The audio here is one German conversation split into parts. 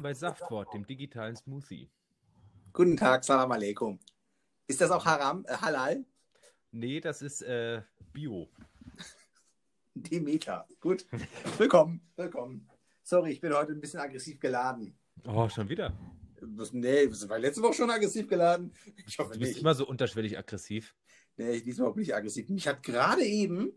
willkommen bei Saftwort, dem digitalen Smoothie. Guten Tag, Salam alaikum. Ist das auch Haram, äh, Halal? Nee, das ist äh, Bio. Demeter. Gut. willkommen, willkommen. Sorry, ich bin heute ein bisschen aggressiv geladen. Oh, schon wieder? Nee, das war letzte Woche schon aggressiv geladen. Ich hoffe Du bist nicht. immer so unterschwellig aggressiv. Nee, diesmal bin ich aggressiv. Mich hat gerade eben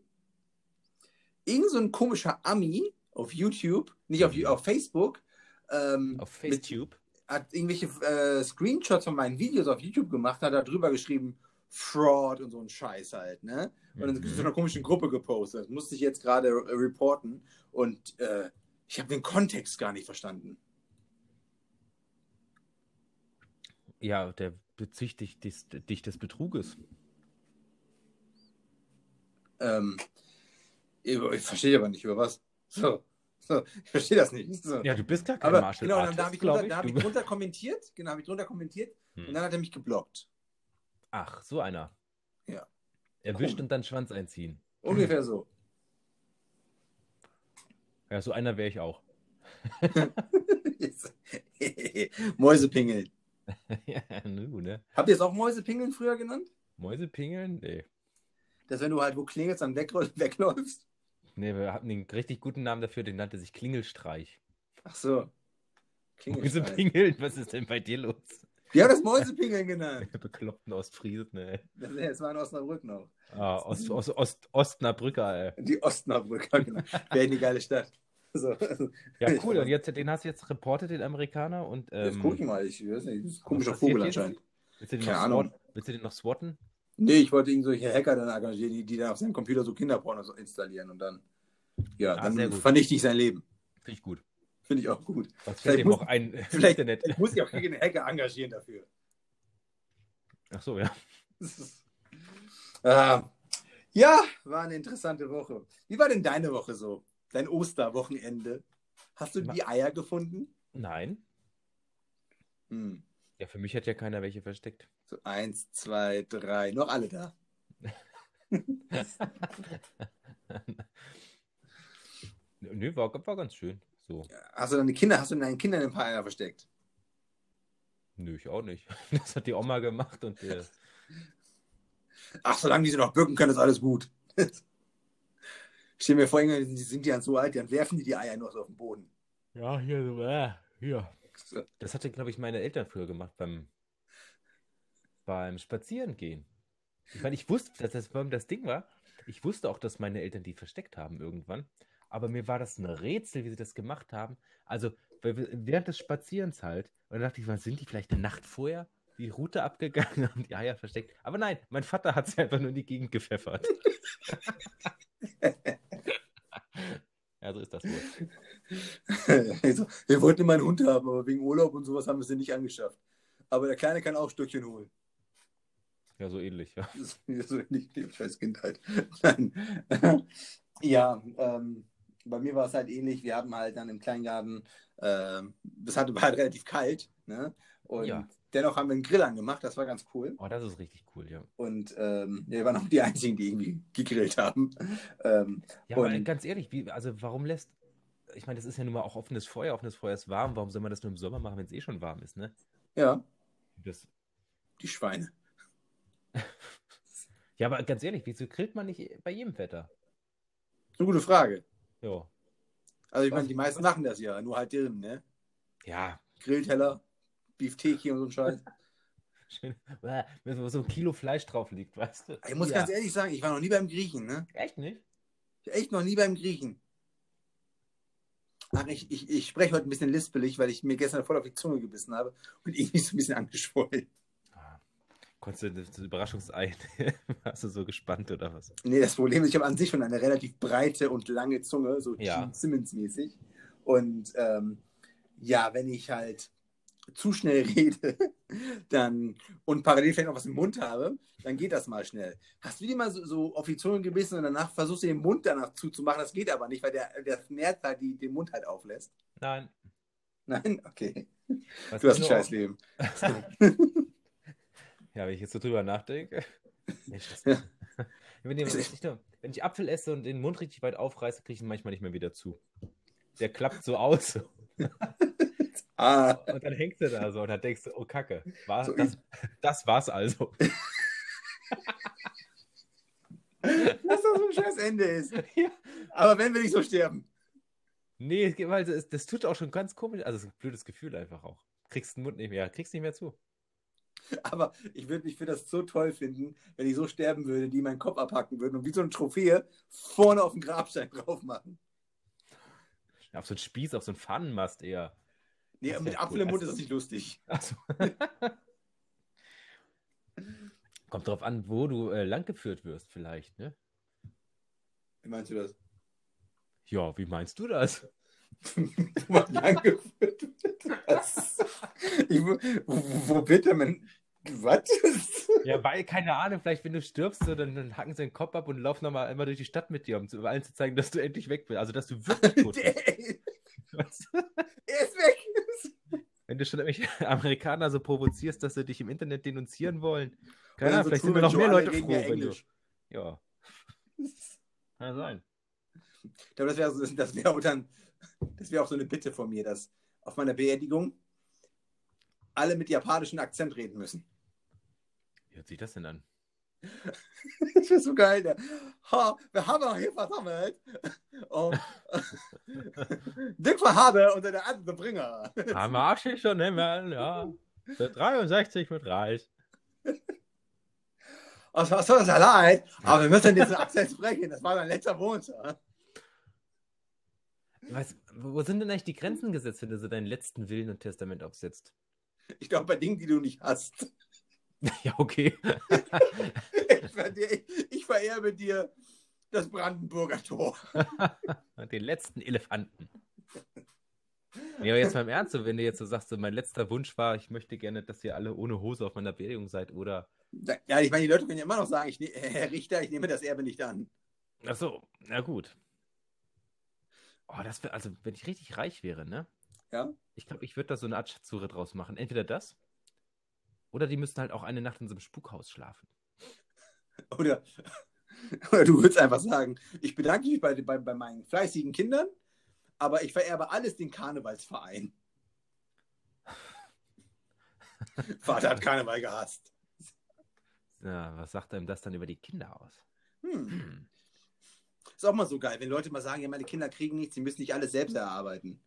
irgend so ein komischer Ami auf YouTube, nicht auf, auf Facebook, ähm, Auf FaceTube. hat irgendwelche äh, Screenshots von meinen Videos auf YouTube gemacht, hat da drüber geschrieben, Fraud und so ein Scheiß halt, ne? Und dann Mhm. in so einer komischen Gruppe gepostet. Das musste ich jetzt gerade reporten und äh, ich habe den Kontext gar nicht verstanden. Ja, der bezichtigt dich, dich des Betruges. Ähm, ich, ich verstehe aber nicht, über was. So, so ich verstehe das nicht. So. Ja, du bist gar kein aber Martial genau, dann Artist, da habe ich, drunter- da hab ich drunter kommentiert, genau, habe ich drunter kommentiert Hm. und dann hat er mich geblockt. Ach, so einer. Ja. Erwischt Cool. und dann Schwanz einziehen. Ungefähr so. Ja, so einer wäre ich auch. Mäusepingeln. ja, nu, ne? Habt ihr es auch Mäusepingeln früher genannt? Mäusepingeln? Nee. Dass wenn du halt wo klingelst, dann wegläufst? Nee, wir hatten den richtig guten Namen dafür, den nannte sich Klingelstreich. Ach so. Klingelstreich. Mäusepingeln? Was ist denn bei dir los? Wir haben das Mäusepingeln genannt. Bekloppten Ostfriesen, ey. Das, nee, das war in Osnabrück noch. Ah, Ost, Ost, Ost, Ostnerbrücker, ey. Die Osnabrücker, genau. Wäre eine geile Stadt. So. Ja, cool. Und jetzt, den hast du jetzt reportet, den Amerikaner. Und, Jetzt ähm, guck ich mal, ich weiß nicht, das ist ein komischer Vogel jetzt? anscheinend. Willst du den, Keine noch Ahnung. swat- willst du den noch swatten? Nee, ich wollte irgendwelche Hacker dann engagieren, die, die dann auf seinem Computer so Kinderporno so installieren und dann, ja, Ah, dann vernichte ich sein Leben. Finde ich gut. Finde ich auch gut. Was Vielleicht muss- auch ein Vielleicht Internet? ich muss ich auch gegen Hacker engagieren dafür. Ach so, ja. Ah, ja, war eine interessante Woche. Wie war denn deine Woche so? Dein Osterwochenende? Hast du die Eier gefunden? Nein. Hm. Ja, für mich hat ja keiner welche versteckt. So eins, zwei, drei, noch alle da. Nö, war, war ganz schön. So. Hast du deine Kinder, hast du deinen Kindern ein paar Eier versteckt? Nö, ich auch nicht. Das hat die Oma gemacht und äh, Ach, solange die sie noch bücken können, ist alles gut. Stell mir vor, sind die- sind dann so alt, dann werfen die die Eier nur so auf den Boden. ja, hier so, äh, hier. So. Das hatte, glaube ich, meine Eltern früher gemacht beim, beim Spazierengehen. Ich meine, ich wusste, dass das das Ding war. Ich wusste auch, dass meine Eltern die versteckt haben irgendwann. Aber mir war das ein Rätsel, wie sie das gemacht haben. Also während des Spazierens halt. Und dann dachte ich, was sind die vielleicht eine Nacht vorher die Route abgegangen und die Eier versteckt? Aber nein, mein Vater hat sie einfach nur in die Gegend gepfeffert. ja, so ist das wohl. Also, wir wollten immer einen Hund haben, aber wegen Urlaub und sowas haben wir sie nicht angeschafft. Aber der Kleine kann auch Stückchen holen. Ja, so ähnlich, ja. So nicht die scheiß Kindheit. Nein. ja, ähm, bei mir war es halt ähnlich. Wir haben halt dann im Kleingarten, ähm, das hatte, war halt relativ kalt. Ne? Und Ja. dennoch haben wir einen Grill angemacht, das war ganz cool. Oh, das ist richtig cool, ja. Und ähm, wir waren auch die Einzigen, die irgendwie gegrillt haben. Ähm, Ja, aber Und- ganz ehrlich, wie, also warum lässt, ich meine, das ist ja nun mal auch offenes Feuer, offenes Feuer ist warm, warum soll man das nur im Sommer machen, wenn es eh schon warm ist, ne? ja, Das, die Schweine. Ja, aber ganz ehrlich, wieso grillt man nicht bei jedem Wetter? Das ist eine gute Frage. Ja. Also ich meine, die meisten machen das ja, nur halt drin, ne? Ja, Grillteller, Beefteki und so ein Scheiß. schön, wenn so ein Kilo Fleisch drauf liegt, weißt du? Ich muss ja. ganz ehrlich sagen, ich war noch nie beim Griechen, ne? Echt nicht? Echt noch nie beim Griechen. Ach, ich, ich, ich spreche heute ein bisschen lispelig, weil ich mir gestern voll auf die Zunge gebissen habe und irgendwie so ein bisschen angeschwollen. Konntest du das Überraschungsei, hast du so gespannt oder was? Nee, das Problem ist, ich habe an sich schon eine relativ breite und lange Zunge, so Ja. Simmons-mäßig. Und ähm, ja, wenn ich halt zu schnell rede dann, und parallel vielleicht noch was im Mund habe, dann geht das mal schnell. Hast du dir mal so, so auf die Zunge gebissen und danach versuchst du den Mund danach zuzumachen? Das geht aber nicht, weil der, der Nerv halt die, den Mund halt auflässt. Nein. Nein? Okay. Was Du hast ein scheiß Leben. Ja, wenn ich jetzt so drüber nachdenke. Mensch, das, Ja. wenn, ich, wenn, ich, Apfel esse und den Mund richtig weit aufreiße, kriege ich ihn manchmal nicht mehr wieder zu. Der klappt so aus. Ah, Und dann hängst du da so und dann denkst du, oh Kacke, war, So das, das war's also. dass das so ein scheiß Ende ist. Ja. Aber wenn wir nicht so sterben. Nee, weil das, das tut auch schon ganz komisch. Also, es ist ein blödes Gefühl einfach auch. Kriegst den Mund nicht mehr, kriegst nicht mehr zu. Aber ich würde ich würd das so toll finden, wenn ich so sterben würde, die meinen Kopf abhacken würden und wie so eine Trophäe vorne auf den Grabstein drauf machen. Auf so einen Spieß, auf so einen Pfannenmast eher. Nee, Das mit Apfel cool. im Mund Also- ist das nicht lustig. Achso. Kommt drauf an, wo du äh, langgeführt wirst, vielleicht, ne? Wie meinst du das? Ja, wie meinst du das? Wo man langgeführt wird. Was? Wo, wo bitte, man. Was? Ja, weil, keine Ahnung, vielleicht, wenn du stirbst, so, dann, dann hacken sie den Kopf ab und laufen nochmal immer durch die Stadt mit dir, um zu, allen zu zeigen, dass du endlich weg bist. Also, dass du wirklich tot bist. Der, du? er ist weg. Wenn du schon Amerikaner so provozierst, dass sie dich im Internet denunzieren wollen. Keine Ahnung, so vielleicht sind wir noch mehr Leute froh, ja wenn du. Ja, kann sein. Ich glaube, das wäre so- das wär auch dann, das wäre auch so eine Bitte von mir, dass auf meiner Beerdigung alle mit japanischem Akzent reden müssen. Wie hört sich das denn an? Das wäre so geil. Der. Ha, wir haben uns hier versammelt. Um, Dick Verhabe unter der andere Bringer. Am Arsch ist schon immer, ja. Für 63 mit Reis. Es war so sehr leid, aber wir müssen diesen Akzent sprechen. Das war mein letzter Wunsch. ja. Was, wo sind denn eigentlich die Grenzen gesetzt, wenn du so deinen letzten Willen und Testament aufsetzt? Ich glaube, bei Dingen, die du nicht hast. Ja, okay. Ich, ver- ich, vererbe dir das Brandenburger Tor. Und den letzten Elefanten. Nee, aber jetzt mal im Ernst, so, wenn du jetzt so sagst, so, mein letzter Wunsch war, ich möchte gerne, dass ihr alle ohne Hose auf meiner Beerdigung seid, oder. Ja, ich meine, die Leute können ja immer noch sagen, ich, ne- Herr Richter, ich nehme das Erbe nicht an. Ach so, na gut. Oh, das wäre, also, wenn ich richtig reich wäre, ne? Ja? Ich glaube, ich würde da so eine Art Schatzsuche draus machen. Entweder das, oder die müssten halt auch eine Nacht in so einem Spukhaus schlafen. Oder, oder du würdest einfach sagen, ich bedanke mich bei, bei, bei meinen fleißigen Kindern, aber ich vererbe alles den Karnevalsverein. Vater hat Karneval gehasst. Ja, was sagt einem das dann über die Kinder aus? Hm. Hm. Ist auch mal so geil, wenn Leute mal sagen, ja, meine Kinder kriegen nichts, sie müssen nicht alles selbst erarbeiten.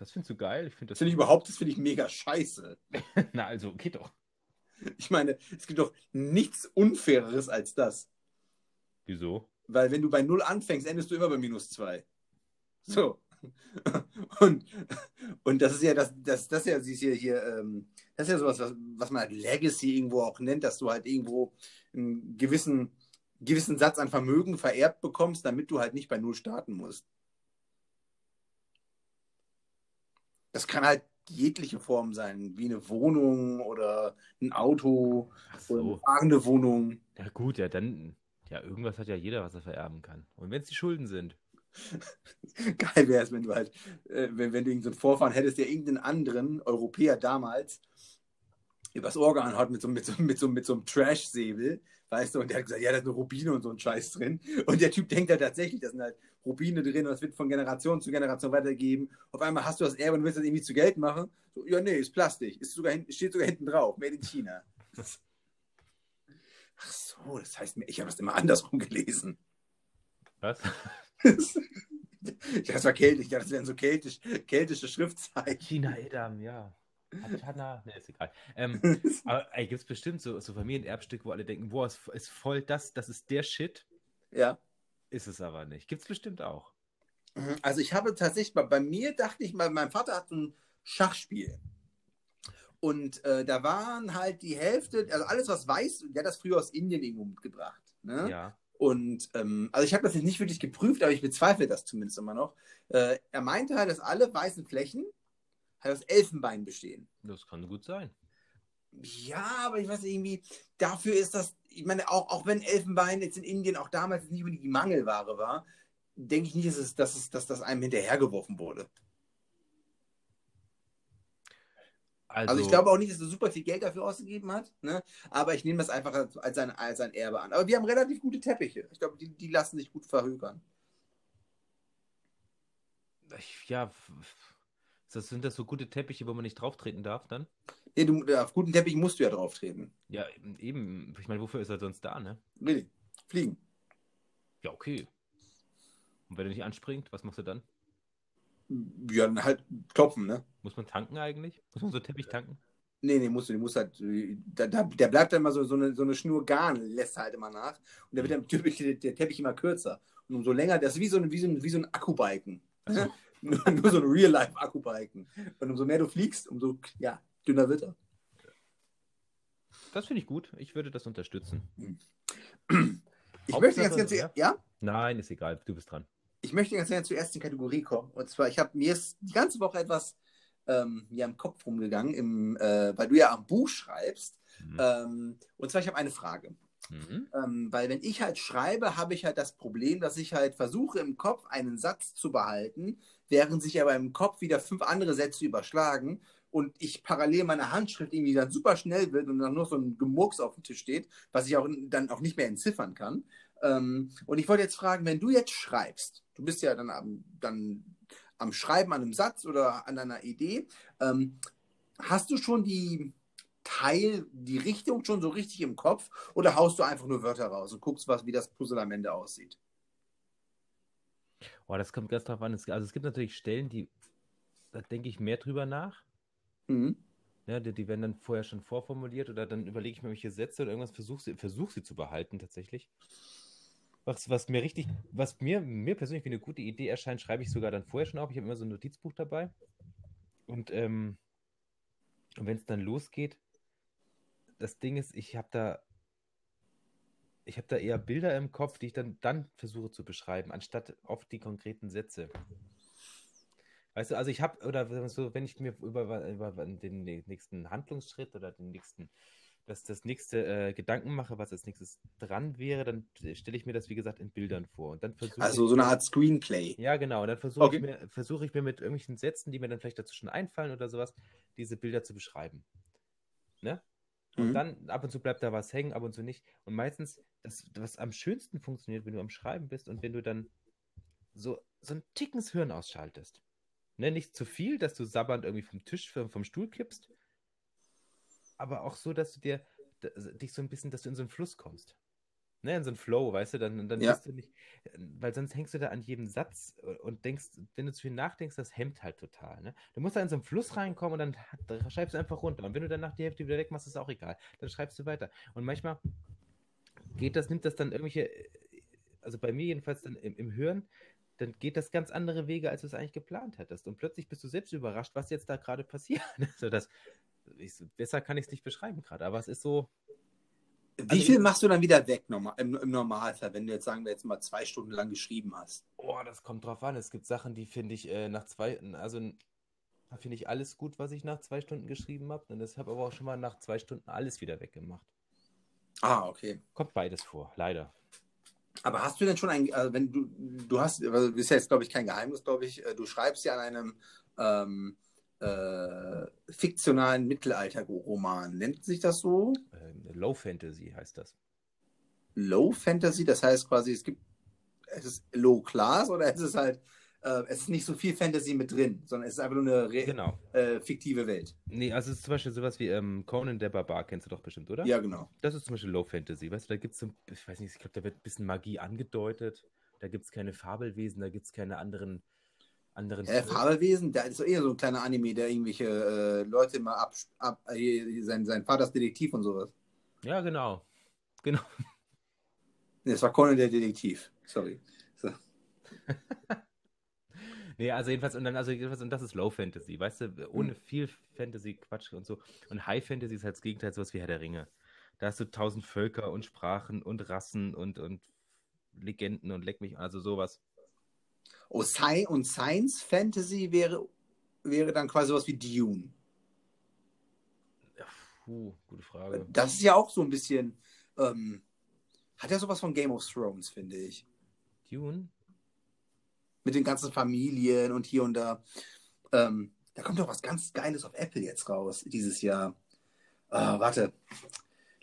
Das findest du geil? Ich finde Das finde ich überhaupt, das finde ich mega scheiße. Na, also, geht doch. Ich meine, es gibt doch nichts Unfaireres als das. Wieso? Weil wenn du bei Null anfängst, endest du immer bei minus zwei. So. Und, und das ist ja das, das, das ist ja, siehst hier, hier, ähm, das ist ja sowas, was, was man halt Legacy irgendwo auch nennt, dass du halt irgendwo einen gewissen, gewissen Satz an Vermögen vererbt bekommst, damit du halt nicht bei Null starten musst. Das kann halt jegliche Form sein, wie eine Wohnung oder ein Auto Ach oder eine so. fahrende Wohnung. Ja, gut, ja, dann. Ja, irgendwas hat ja jeder, was er vererben kann. Und wenn es die Schulden sind. Geil wäre es, wenn du halt, äh, wenn, wenn du irgendeinen so Vorfahren hättest, der irgendeinen anderen Europäer damals übers Ohr gehauen hat mit so, mit so, mit so, mit so einem Trash-Säbel, weißt du, und der hat gesagt, ja, da ist eine Rubine und so ein Scheiß drin. Und der Typ denkt halt tatsächlich, da sind halt Rubine drin und das wird von Generation zu Generation weitergegeben. Auf einmal hast du das Erbe und willst das irgendwie zu Geld machen. So, ja, nee, ist Plastik. Ist sogar, hin- steht sogar hinten drauf, made in China. Ach so, das heißt, ich habe das immer andersrum gelesen. Was? Das war keltisch, ja, das wären so keltisch, keltische Schriftzeichen. China Edam, ja. Hatana, ne, ist egal. Ähm, aber ey, gibt es bestimmt so, so Familienerbstücke, wo alle denken, boah, ist, ist voll das, das ist der Shit. Ja. Ist es aber nicht. Gibt es bestimmt auch. Also ich habe tatsächlich, bei, bei mir dachte ich mal, mein Vater hat ein Schachspiel. Und äh, da waren halt die Hälfte, also alles, was weiß, der hat das früher aus Indien irgendwo mitgebracht. Ne? Ja. Und ähm, also ich habe das jetzt nicht wirklich geprüft, aber ich bezweifle das zumindest immer noch. Äh, er meinte halt, dass alle weißen Flächen halt aus Elfenbein bestehen. Das kann gut sein. Ja, aber ich weiß irgendwie, dafür ist das, ich meine, auch, auch wenn Elfenbein jetzt in Indien auch damals nicht unbedingt die Mangelware war, denke ich nicht, dass, es, dass, es, dass das einem hinterhergeworfen wurde. Also, Also ich glaube auch nicht, dass er super viel Geld dafür ausgegeben hat, ne? aber ich nehme das einfach als, als, sein, als sein Erbe an. Aber wir haben relativ gute Teppiche. Ich glaube, die, die lassen sich gut verhökern. ich, ja, Das sind das so gute Teppiche, wo man nicht drauf treten darf dann? Nee, du, auf guten Teppich musst du ja drauf treten. Ja, eben. Ich meine, wofür ist er sonst da, ne? Really. Fliegen. Ja, okay. Und wenn er nicht anspringt, was machst du dann? Ja, dann halt klopfen, ne? Muss man tanken eigentlich? Muss man so Teppich tanken? Nee, nee, musst du, musst halt, da, da, der bleibt dann immer so, so, eine, so eine Schnur Garn, lässt halt immer nach. Und da wird dann typisch der, der Teppich immer kürzer. Und umso länger, das ist wie so ein, wie so ein, wie so ein Akkubalken. Also, nur, nur so ein Real-Life-Akkubalken. Und umso mehr du fliegst, umso ja, dünner wird er. das finde ich gut. Ich würde das unterstützen. Ich Hauptsache, möchte ganz gerne ja. Nein, ist egal. Du bist dran. Ich möchte ganz gerne zur ersten Kategorie kommen. Und zwar, ich habe mir ist die ganze Woche etwas ähm, mir im Kopf rumgegangen, im, äh, weil du ja am Buch schreibst. Mhm. Ähm, und zwar, ich habe eine Frage. Mhm. Ähm, weil wenn ich halt schreibe, habe ich halt das Problem, dass ich halt versuche im Kopf einen Satz zu behalten, während sich aber im Kopf wieder fünf andere Sätze überschlagen und ich parallel meine Handschrift irgendwie dann super schnell wird und dann nur so ein Gemurks auf dem Tisch steht, was ich auch dann auch nicht mehr entziffern kann. Ähm, und ich wollte jetzt fragen, wenn du jetzt schreibst, du bist ja dann am, dann am Schreiben an einem Satz oder an einer Idee, ähm, hast du schon die Teil, die Richtung schon so richtig im Kopf oder haust du einfach nur Wörter raus und guckst, was, wie das Puzzle am Ende aussieht? Oh, das kommt ganz drauf an. Es- Also es gibt natürlich Stellen, die, da denke ich mehr drüber nach. Mhm. Ja, die, die werden dann vorher schon vorformuliert oder dann überlege ich mir welche Sätze oder irgendwas, versuche sie, versuch sie zu behalten tatsächlich. Was, was mir richtig, was mir, mir persönlich wie eine gute Idee erscheint, schreibe ich sogar dann vorher schon auf. Ich habe immer so ein Notizbuch dabei. Und, ähm, und wenn es dann losgeht, das Ding ist, ich habe da, ich habe da eher Bilder im Kopf, die ich dann, dann versuche zu beschreiben, anstatt oft die konkreten Sätze. Weißt du, also ich habe, oder so, wenn ich mir über, über den nächsten Handlungsschritt oder den nächsten, das, das nächste äh, Gedanken mache, was als nächstes dran wäre, dann stelle ich mir das, wie gesagt, in Bildern vor. Und dann versuche Also so eine Art Screenplay. ja, genau. Und dann versuche Okay. ich, mir, versuche ich mir mit irgendwelchen Sätzen, die mir dann vielleicht dazu schon einfallen oder sowas, diese Bilder zu beschreiben. Ne? Und Mhm. dann ab und zu bleibt da was hängen, ab und zu nicht. Und meistens, das, was am schönsten funktioniert, wenn du am Schreiben bist und wenn du dann so, so ein Tickens Hirn ausschaltest. Ne? Nicht zu viel, dass du sabbernd irgendwie vom Tisch, vom, vom Stuhl kippst, aber auch so, dass du dir dich so ein bisschen, dass du in so einen Fluss kommst. Ne, in so einen Flow, weißt du, dann, dann Ja. bist du nicht, weil sonst hängst du da an jedem Satz und denkst, wenn du zu viel nachdenkst, das hemmt halt total. Ne? Du musst da in so einen Fluss reinkommen und dann da schreibst du einfach runter. Und wenn du dann nach die Hälfte wieder weg machst, ist auch egal. Dann schreibst du weiter. Und manchmal geht das, nimmt das dann irgendwelche, also bei mir jedenfalls dann im, im Hören, dann geht das ganz andere Wege, als du es eigentlich geplant hättest. Und plötzlich bist du selbst überrascht, was jetzt da gerade passiert. Also das, ich, besser kann ich es nicht beschreiben gerade, aber es ist so, Wie Also viel machst du dann wieder weg normal, im, im Normalfall, wenn du jetzt sagen wir jetzt mal zwei Stunden lang geschrieben hast? Oh, das kommt drauf an. Es gibt Sachen, die finde ich äh, nach zwei, also da finde ich alles gut, was ich nach zwei Stunden geschrieben habe. Und das habe aber auch schon mal nach zwei Stunden alles wieder weggemacht. Ah, okay. Kommt beides vor, leider. Aber hast du denn schon ein, also wenn du, du hast, also ist ja jetzt glaube ich kein Geheimnis, glaube ich, äh, du schreibst ja an einem ähm, äh, fiktionalen Mittelalter-Roman. Nennt sich das so? Ähm, Low Fantasy heißt das. Low Fantasy, das heißt quasi, es gibt, es ist Low Class oder es ist halt, äh, es ist nicht so viel Fantasy mit drin, sondern es ist einfach nur eine re Genau. äh, fiktive Welt. Nee, also es ist zum Beispiel sowas wie ähm, Conan der Barbar, kennst du doch bestimmt, oder? Ja, genau. Das ist zum Beispiel Low Fantasy. Weißt du, da gibt es so, ich weiß nicht, ich glaube, da wird ein bisschen Magie angedeutet. Da gibt es keine Fabelwesen, da gibt es keine anderen, anderen Äh. Fabelwesen, da ist doch eher so ein kleiner Anime, der irgendwelche äh, Leute mal ab, ab äh, sein, sein Vaters Detektiv und sowas. Ja, genau. Genau. Nee, das war Conan der Detektiv. Sorry. So. Nee, also jedenfalls, und dann, also jedenfalls, und das ist Low Fantasy, weißt du, ohne Hm. viel Fantasy-Quatsch und so. Und High Fantasy ist halt das Gegenteil, sowas wie Herr der Ringe. Da hast du tausend Völker und Sprachen und Rassen und, und Legenden und leck mich, also sowas. Oh, Sci und Science Fantasy wäre, wäre dann quasi was wie Dune. Ja, puh, gute Frage. Das ist ja auch so ein bisschen, ähm, hat ja sowas von Game of Thrones, finde ich. Dune? Mit den ganzen Familien und hier und da. Ähm, da kommt doch was ganz Geiles auf Apple jetzt raus, dieses Jahr. Ah, warte.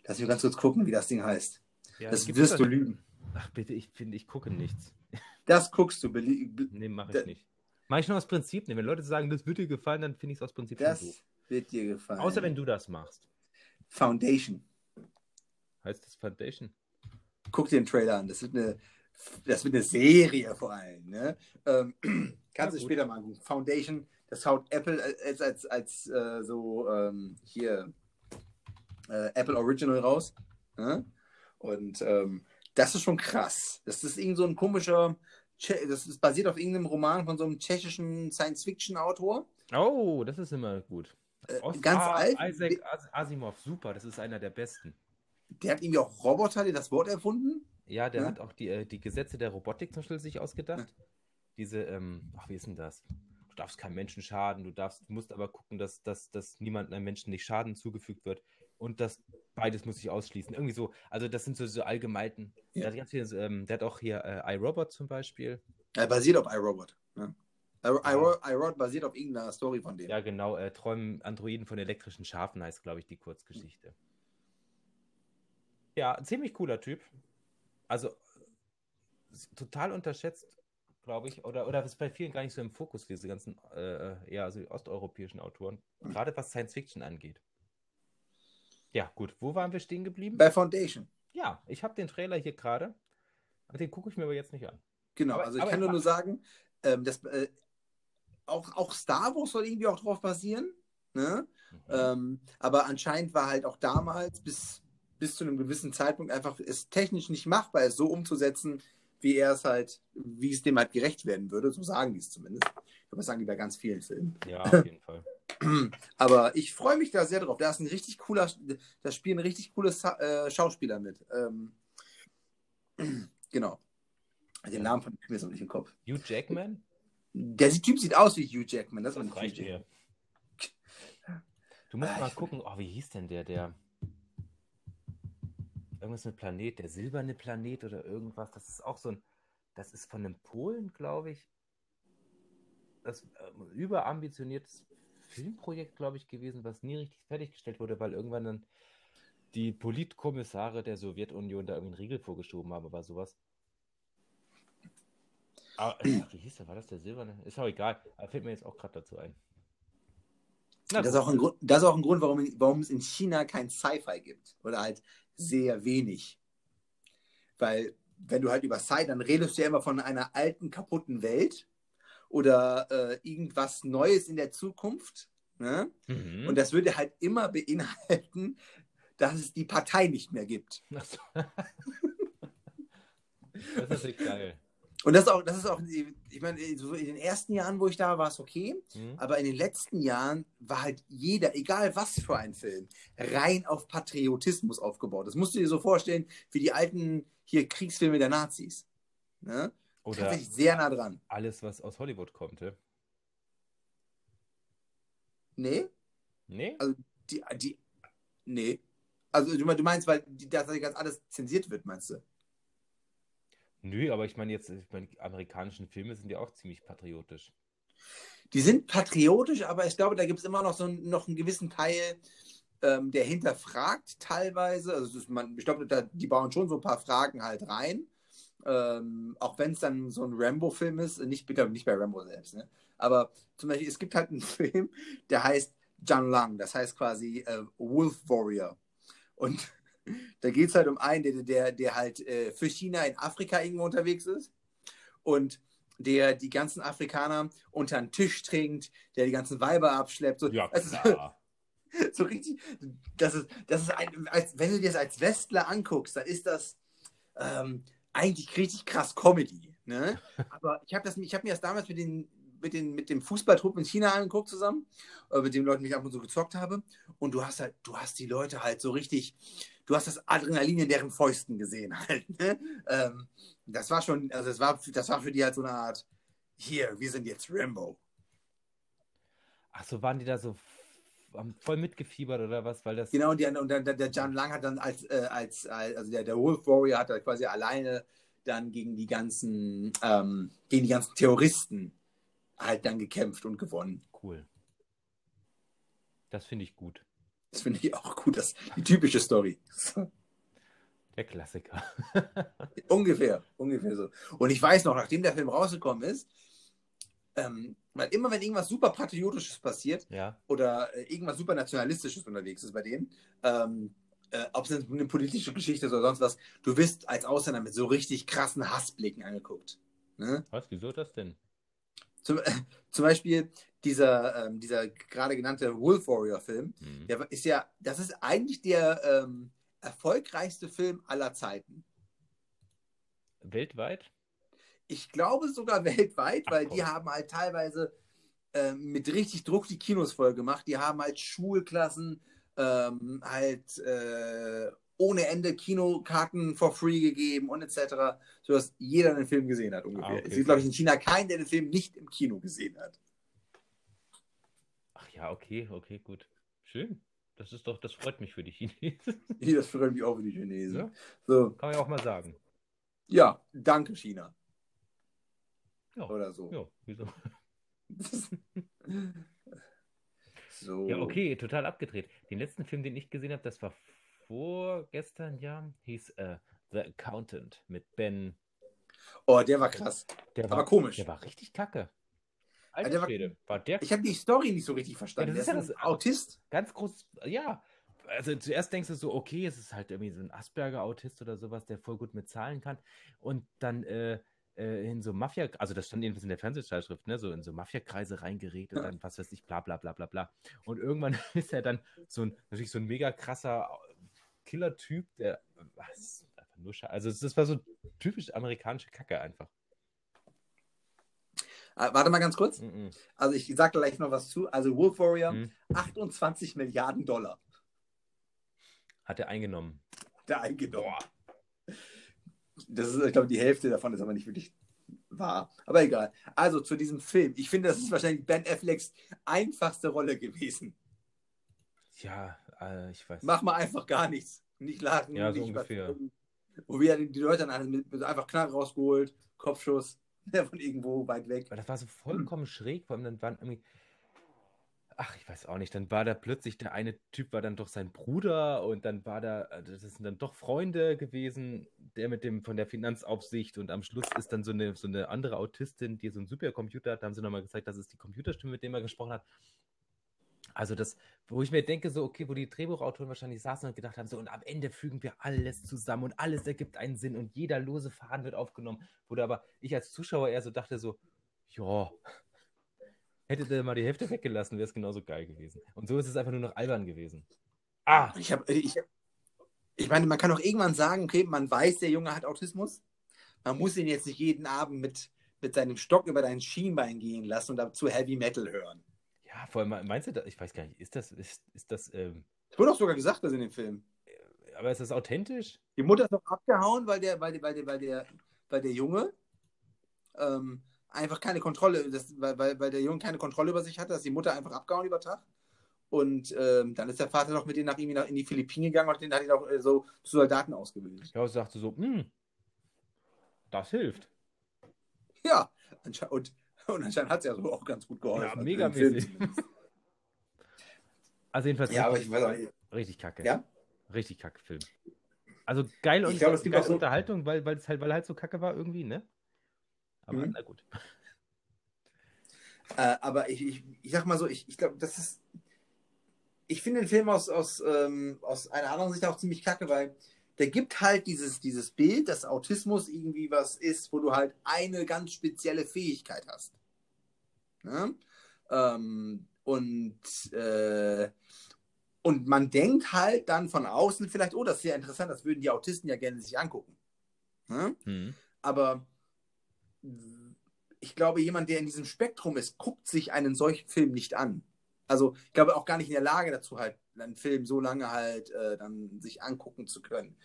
Lass mich ganz kurz gucken, wie das Ding heißt. Ja, das wirst du lügen. Ach bitte, ich finde, ich gucke nichts. Das guckst du. Nee, mache ich nicht. Mach ich nur aus Prinzip nicht. Wenn Leute sagen, das wird dir gefallen, dann finde ich es aus Prinzip Das doof. wird dir gefallen. Außer wenn du das machst. Foundation. Heißt das Foundation? Guck dir den Trailer an. Das wird eine, das wird eine Serie vor allem. Ne? Ähm, kannst du später mal angucken. Foundation, das haut Apple als, als, als äh, so ähm, hier äh, Apple Original raus. Ne? Und ähm, das ist schon krass. Das ist irgend so ein komischer, das ist basiert auf irgendeinem Roman von so einem tschechischen Science-Fiction-Autor. Oh, das ist immer gut. Äh, ganz ah, alt. Isaac As- Asimov, super. Das ist einer der besten. Der hat irgendwie auch Roboter, die das Wort erfunden. Ja, der Ja. hat auch die, äh, die Gesetze der Robotik zum Beispiel sich ausgedacht. Diese, ähm, ach, wie ist denn das? Du darfst keinem Menschen schaden, du darfst, du musst aber gucken, dass, dass, dass niemandem einem Menschen nicht Schaden zugefügt wird. Und das beides muss sich ausschließen. Irgendwie so, also das sind so, so allgemeinen. Ja. Der, hat ganz viele, ähm, der hat auch hier äh, iRobot zum Beispiel. Er basiert auf iRobot. Ne? IRobot iRobot basiert auf irgendeiner Story von dem. Ja, genau, äh, Träumen Androiden von elektrischen Schafen heißt, glaube ich, die Kurzgeschichte. Ja, ziemlich cooler Typ. Also total unterschätzt, glaube ich, oder, oder ist bei vielen gar nicht so im Fokus, diese ganzen, äh, ja, also die osteuropäischen Autoren, gerade was Science Fiction angeht. Ja, gut, wo waren wir stehen geblieben? Bei Foundation. Ja, ich habe den Trailer hier gerade, aber den gucke ich mir aber jetzt nicht an. Genau, Aber- also ich aber kann nur, nur sagen, ähm, dass, äh, auch, auch Star Wars soll irgendwie auch drauf basieren. Ne? Mhm. Ähm, aber anscheinend war halt auch damals bis, bis zu einem gewissen Zeitpunkt einfach es technisch nicht machbar, es so umzusetzen, wie er es halt, wie es dem halt gerecht werden würde. So sagen die es zumindest. Ich glaube, das sagen die bei ganz vielen Filmen. Ja, auf jeden Fall. Aber ich freue mich da sehr drauf. Da ist ein richtig cooler, da spielen richtig coole äh, Schauspieler mit. Ähm, genau. Den Namen von dem Film ist noch nicht im Kopf. Hugh Jackman? Der Typ sieht aus wie Hugh Jackman. Das, Das reicht mir. Du musst Ah, mal gucken, oh, wie hieß denn der, der irgendwas mit Planet, der silberne Planet oder irgendwas, das ist auch so ein, das ist von einem Polen, glaube ich, das ähm, überambitioniertes Filmprojekt, glaube ich, gewesen, was nie richtig fertiggestellt wurde, weil irgendwann dann die Politkommissare der Sowjetunion da irgendwie einen Riegel vorgeschoben haben, aber sowas. Aber, äh, wie hieß der? War das der silberne? Ist auch egal, aber fällt mir jetzt auch gerade dazu ein. Na Das ist, auch ein Grund, das ist auch ein Grund, warum, warum es in China kein Sci-Fi gibt. Oder halt sehr wenig. Weil, wenn du halt über Sci, dann redest du ja immer von einer alten, kaputten Welt oder äh, irgendwas Neues in der Zukunft. Ne? Mhm. Und das würde halt immer beinhalten, dass es die Partei nicht mehr gibt. So. das ist natürlich geil. Und das ist auch, das ist auch, ich meine, so in den ersten Jahren, wo ich da war, war es okay. Mhm. Aber in den letzten Jahren war halt jeder, egal was für ein Film, rein auf Patriotismus aufgebaut. Das musst du dir so vorstellen, wie die alten hier Kriegsfilme der Nazis. Ne? Oder Tatsächlich sehr nah dran. alles, was aus Hollywood kommt. ja? Nee? Nee? Also die, die, nee. Also du, meinst, weil das ganz alles zensiert wird, meinst du? Nö, aber ich meine jetzt, ich meine, die amerikanischen Filme sind ja auch ziemlich patriotisch. Die sind patriotisch, aber ich glaube, da gibt es immer noch so einen, noch einen gewissen Teil, ähm, der hinterfragt teilweise. Also man, ich glaube, da, die bauen schon so ein paar Fragen halt rein. Ähm, auch wenn es dann so ein Rambo-Film ist, nicht, nicht bei Rambo selbst, ne? Aber zum Beispiel, es gibt halt einen Film, der heißt John Lang, das heißt quasi äh, Wolf Warrior. Und da geht es halt um einen, der, der, der halt äh, für China in Afrika irgendwo unterwegs ist und der die ganzen Afrikaner unter den Tisch trinkt, der die ganzen Weiber abschleppt. So, Ja, klar. so richtig, das ist, das ist ein, als, wenn du dir das als Westler anguckst, dann ist das ähm, eigentlich richtig krass Comedy. Ne? Aber ich habe hab mir das damals mit, den, mit, den, mit dem Fußballtrupp in China angeguckt zusammen, äh, mit den Leuten, die ich ab und zu gezockt habe. Und du hast halt, du hast die Leute halt so richtig, du hast das Adrenalin in deren Fäusten gesehen halt. Ne? Ähm, das war schon, also das war, das war für die halt so eine Art, hier, wir sind jetzt Rambo. Ach so, waren die da so haben voll mitgefiebert oder was? Weil das. Genau, und, die, und dann, der John Lang hat dann als, äh, als, als also der, der Wolf Warrior hat er quasi alleine dann gegen die ganzen, ähm, gegen die ganzen Terroristen halt dann gekämpft und gewonnen. Cool. Das finde ich gut. Das finde ich auch gut, das die typische Story. Der Klassiker. ungefähr, ungefähr so. Und ich weiß noch, nachdem der Film rausgekommen ist, ähm, weil immer wenn irgendwas super Patriotisches passiert Ja. oder äh, irgendwas super Nationalistisches unterwegs ist bei denen, ähm, äh, ob es eine politische Geschichte ist oder sonst was, du wirst als Ausländer mit so richtig krassen Hassblicken angeguckt. Ne? Was? Wieso das denn? Zum, zum Beispiel dieser, ähm, dieser gerade genannte Wolf Warrior Film, Hm. der ist ja, das ist eigentlich der ähm, erfolgreichste Film aller Zeiten. Weltweit? Ich glaube sogar weltweit, Ach, weil die haben halt teilweise ähm, mit richtig Druck die Kinos voll gemacht. Die haben halt Schulklassen ähm, halt äh, ohne Ende Kinokarten for free gegeben und etc., sodass jeder den Film gesehen hat ungefähr. Ah, okay. Es gibt, glaube ich, in China keinen, der den Film nicht im Kino gesehen hat. Ach ja, okay, okay, gut. Schön. Das ist doch, das freut mich für die Chinesen. Das freut mich auch für die Chinesen. Ja, So, kann man ja auch mal sagen. ja, danke China. Ja, Oder so. ja wieso? so. Ja, okay, total abgedreht. Den letzten Film, den ich gesehen habe, das war vorgestern, ja, hieß äh, The Accountant mit Ben. Oh, der war krass. Der Aber war, komisch. der war richtig kacke. Ja, Alter der war- war der Ich habe die Story nicht so richtig verstanden. Ja, das der ist ja ein das- Autist. ganz groß, ja. Also zuerst denkst du so, okay, es ist halt irgendwie so ein Asperger-Autist oder sowas, der voll gut mit Zahlen kann. Und dann äh, äh, in so Mafia, also das stand jedenfalls in der Fernsehzeitschrift, ne, so in so Mafiakreise reingerät und dann was weiß ich, bla bla bla bla bla. Und irgendwann ist er dann so ein, natürlich so ein mega krasser Killer-Typ, der was, einfach nur sche- Also das war so typisch amerikanische Kacke einfach. Ah, warte mal ganz kurz. Mhm. Also ich sage gleich noch was zu. Also Wolf Warrior, Mhm. 28 Milliarden Dollar Hat er eingenommen. da eingenommen. Das ist, ich glaube, die Hälfte davon ist aber nicht wirklich wahr. Aber egal. Also zu diesem Film. Ich finde, das ist wahrscheinlich Ben Afflecks einfachste Rolle gewesen. Ja, äh, ich weiß. Mach mal einfach gar nichts. Nicht lachen. Ja, so nicht ungefähr. Wo wir die Leute dann mit, mit einfach Knarre rausgeholt, Kopfschuss von irgendwo weit weg. Weil das war so vollkommen schräg, vor allem dann waren irgendwie. Ach, ich weiß auch nicht. Dann war da plötzlich der eine Typ war dann doch sein Bruder und dann war da, also das sind dann doch Freunde gewesen, der mit dem von der Finanzaufsicht und am Schluss ist dann so eine, so eine andere Autistin, die so einen Supercomputer hat, da haben sie nochmal gesagt, das ist die Computerstimme, mit dem er gesprochen hat. Also das, wo ich mir denke, so, okay, wo die Drehbuchautoren wahrscheinlich saßen und gedacht haben, so, und am Ende fügen wir alles zusammen und alles ergibt einen Sinn und jeder lose Faden wird aufgenommen, wurde aber ich als Zuschauer eher so dachte so, ja, hättet ihr mal die Hälfte weggelassen, wäre es genauso geil gewesen. Und so ist es einfach nur noch albern gewesen. Ah, Ich, hab, ich, ich meine, man kann auch irgendwann sagen, okay, man weiß, der Junge hat Autismus. Man muss ihn jetzt nicht jeden Abend mit, mit seinem Stock über dein Schienbein gehen lassen und dazu Heavy Metal hören. ja, vor allem, meinst du, das, ich weiß gar nicht, ist das, ist, ist das, ähm, Es wurde auch sogar gesagt, das in dem Film. aber ist das authentisch? Die Mutter ist noch abgehauen, weil der, weil der, weil der, weil der, weil der Junge ähm, einfach keine Kontrolle, das, weil, weil, weil der Junge keine Kontrolle über sich hatte, dass die Mutter einfach abgehauen über Tag. Und ähm, dann ist der Vater noch mit denen nach ihm nach, in die Philippinen gegangen und den hat ihn auch äh, so zu Soldaten ausgebildet. Ja, ich sagte so, hm, das hilft. Ja, und, und anscheinend hat es ja so auch ganz gut geholfen. Ja, Also Film zumindest. Also jedenfalls Ja, aber richtig, ich weiß auch richtig kacke. Ja? Richtig kacke Film. Also geil und Ich glaube, es gibt auch so- Unterhaltung, weil, weil es halt, weil halt so kacke war irgendwie, ne? Aber Mhm. na gut. Äh, aber ich, ich, ich sag mal so, ich, ich glaube, das ist. Ich finde den Film aus, aus, ähm, aus einer anderen Sicht auch ziemlich kacke, weil der gibt halt dieses, dieses Bild, dass Autismus irgendwie was ist, wo du halt eine ganz spezielle Fähigkeit hast. Ne? Ähm, und, äh, und man denkt halt dann von außen vielleicht, oh, das ist ja interessant, das würden die Autisten ja gerne sich angucken. Ne? Hm. aber ich glaube, jemand, der in diesem Spektrum ist, guckt sich einen solchen Film nicht an. Also ich glaube auch gar nicht in der Lage dazu, halt einen Film so lange halt äh, dann sich angucken zu können.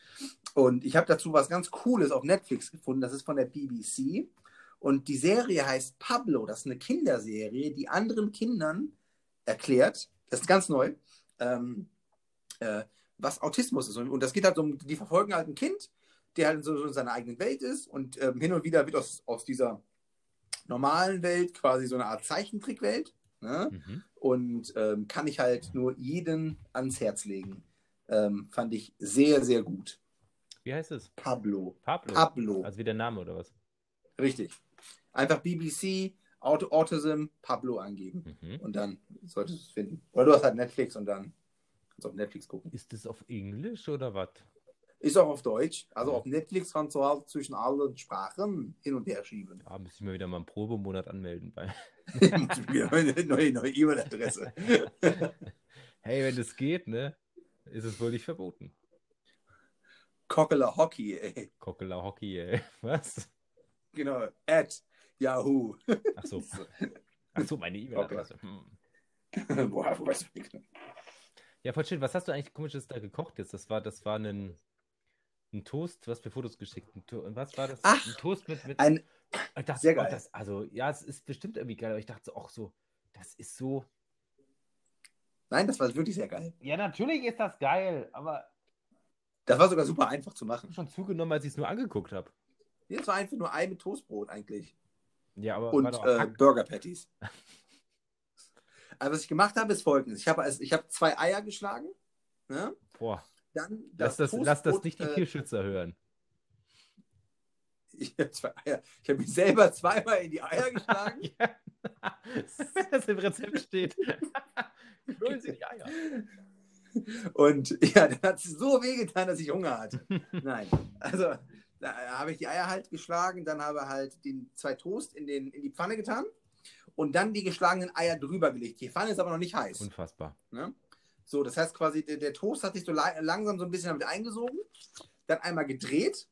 Und ich habe dazu was ganz Cooles auf Netflix gefunden. Das ist von der BBC. Und die Serie heißt Pablo. Das ist eine Kinderserie, die anderen Kindern erklärt, das ist ganz neu, ähm, äh, was Autismus ist. Und, und das geht halt um, die verfolgen halt ein Kind, der halt so, so in seiner eigenen Welt ist und ähm, hin und wieder wird aus, aus dieser normalen Welt quasi so eine Art Zeichentrickwelt. Ne? Mhm. Und ähm, kann ich halt nur jeden ans Herz legen. Ähm, fand ich sehr, sehr gut. Wie heißt es? Pablo. Pablo. Pablo. Also wie der Name oder was? Richtig. Einfach BBC Auto Autism Pablo eingeben. Mhm. Und dann solltest du es finden. Oder du hast halt Netflix und dann kannst du auf Netflix gucken. Ist das auf Englisch oder was? Ist auch auf Deutsch. Also Ja. auf Netflix kannst du halt zwischen allen Sprachen hin und her schieben. Ah, müsste ich mir wieder mal einen Probemonat anmelden. Bei... neue, neue, neue E-Mail-Adresse. Hey, wenn das geht, ne? Ist es wohl nicht verboten. Cockler Hockey, ey. Cockela Hockey, ey. Was? Genau. At Yahoo. Ach so. Ach so, meine E-Mail-Adresse. Hm. Boah, mehr. Ja, voll schön. Was hast du eigentlich komisches da gekocht jetzt? Das war, das war ein, ein Toast. Hast mir Fotos geschickt. Ein to was war das? Ach, ein Toast mit. mit Ein, ich dachte, sehr oh, geil. Das, also, ja, es ist bestimmt irgendwie geil, aber ich dachte auch so, das ist so. nein, das war wirklich sehr geil. Ja, natürlich ist das geil, aber Das war sogar super einfach zu ich machen. habe schon zugenommen, als ich es nur angeguckt habe. Jetzt war einfach nur Ei mit Toastbrot eigentlich. Ja, aber Und äh. Burger Patties. Also was ich gemacht habe, ist folgendes. Ich habe, also, ich habe zwei Eier geschlagen. Ne? Boah, Dann lass das, lass das nicht die äh, Tierschützer hören. Ich habe. Ich mich selber zweimal in die Eier geschlagen. Ja. Wenn das im Rezept steht. Holen Sie die Eier. Und ja, dann hat es so wehgetan, dass ich Hunger hatte. Nein. Also, da habe ich die Eier halt geschlagen, dann habe halt den zwei Toast in, den, in die Pfanne getan und dann die geschlagenen Eier drüber gelegt. Die Pfanne ist aber noch nicht heiß. Unfassbar. Ne? So, das heißt quasi, der, der Toast hat sich so la langsam so ein bisschen damit eingesogen, dann einmal gedreht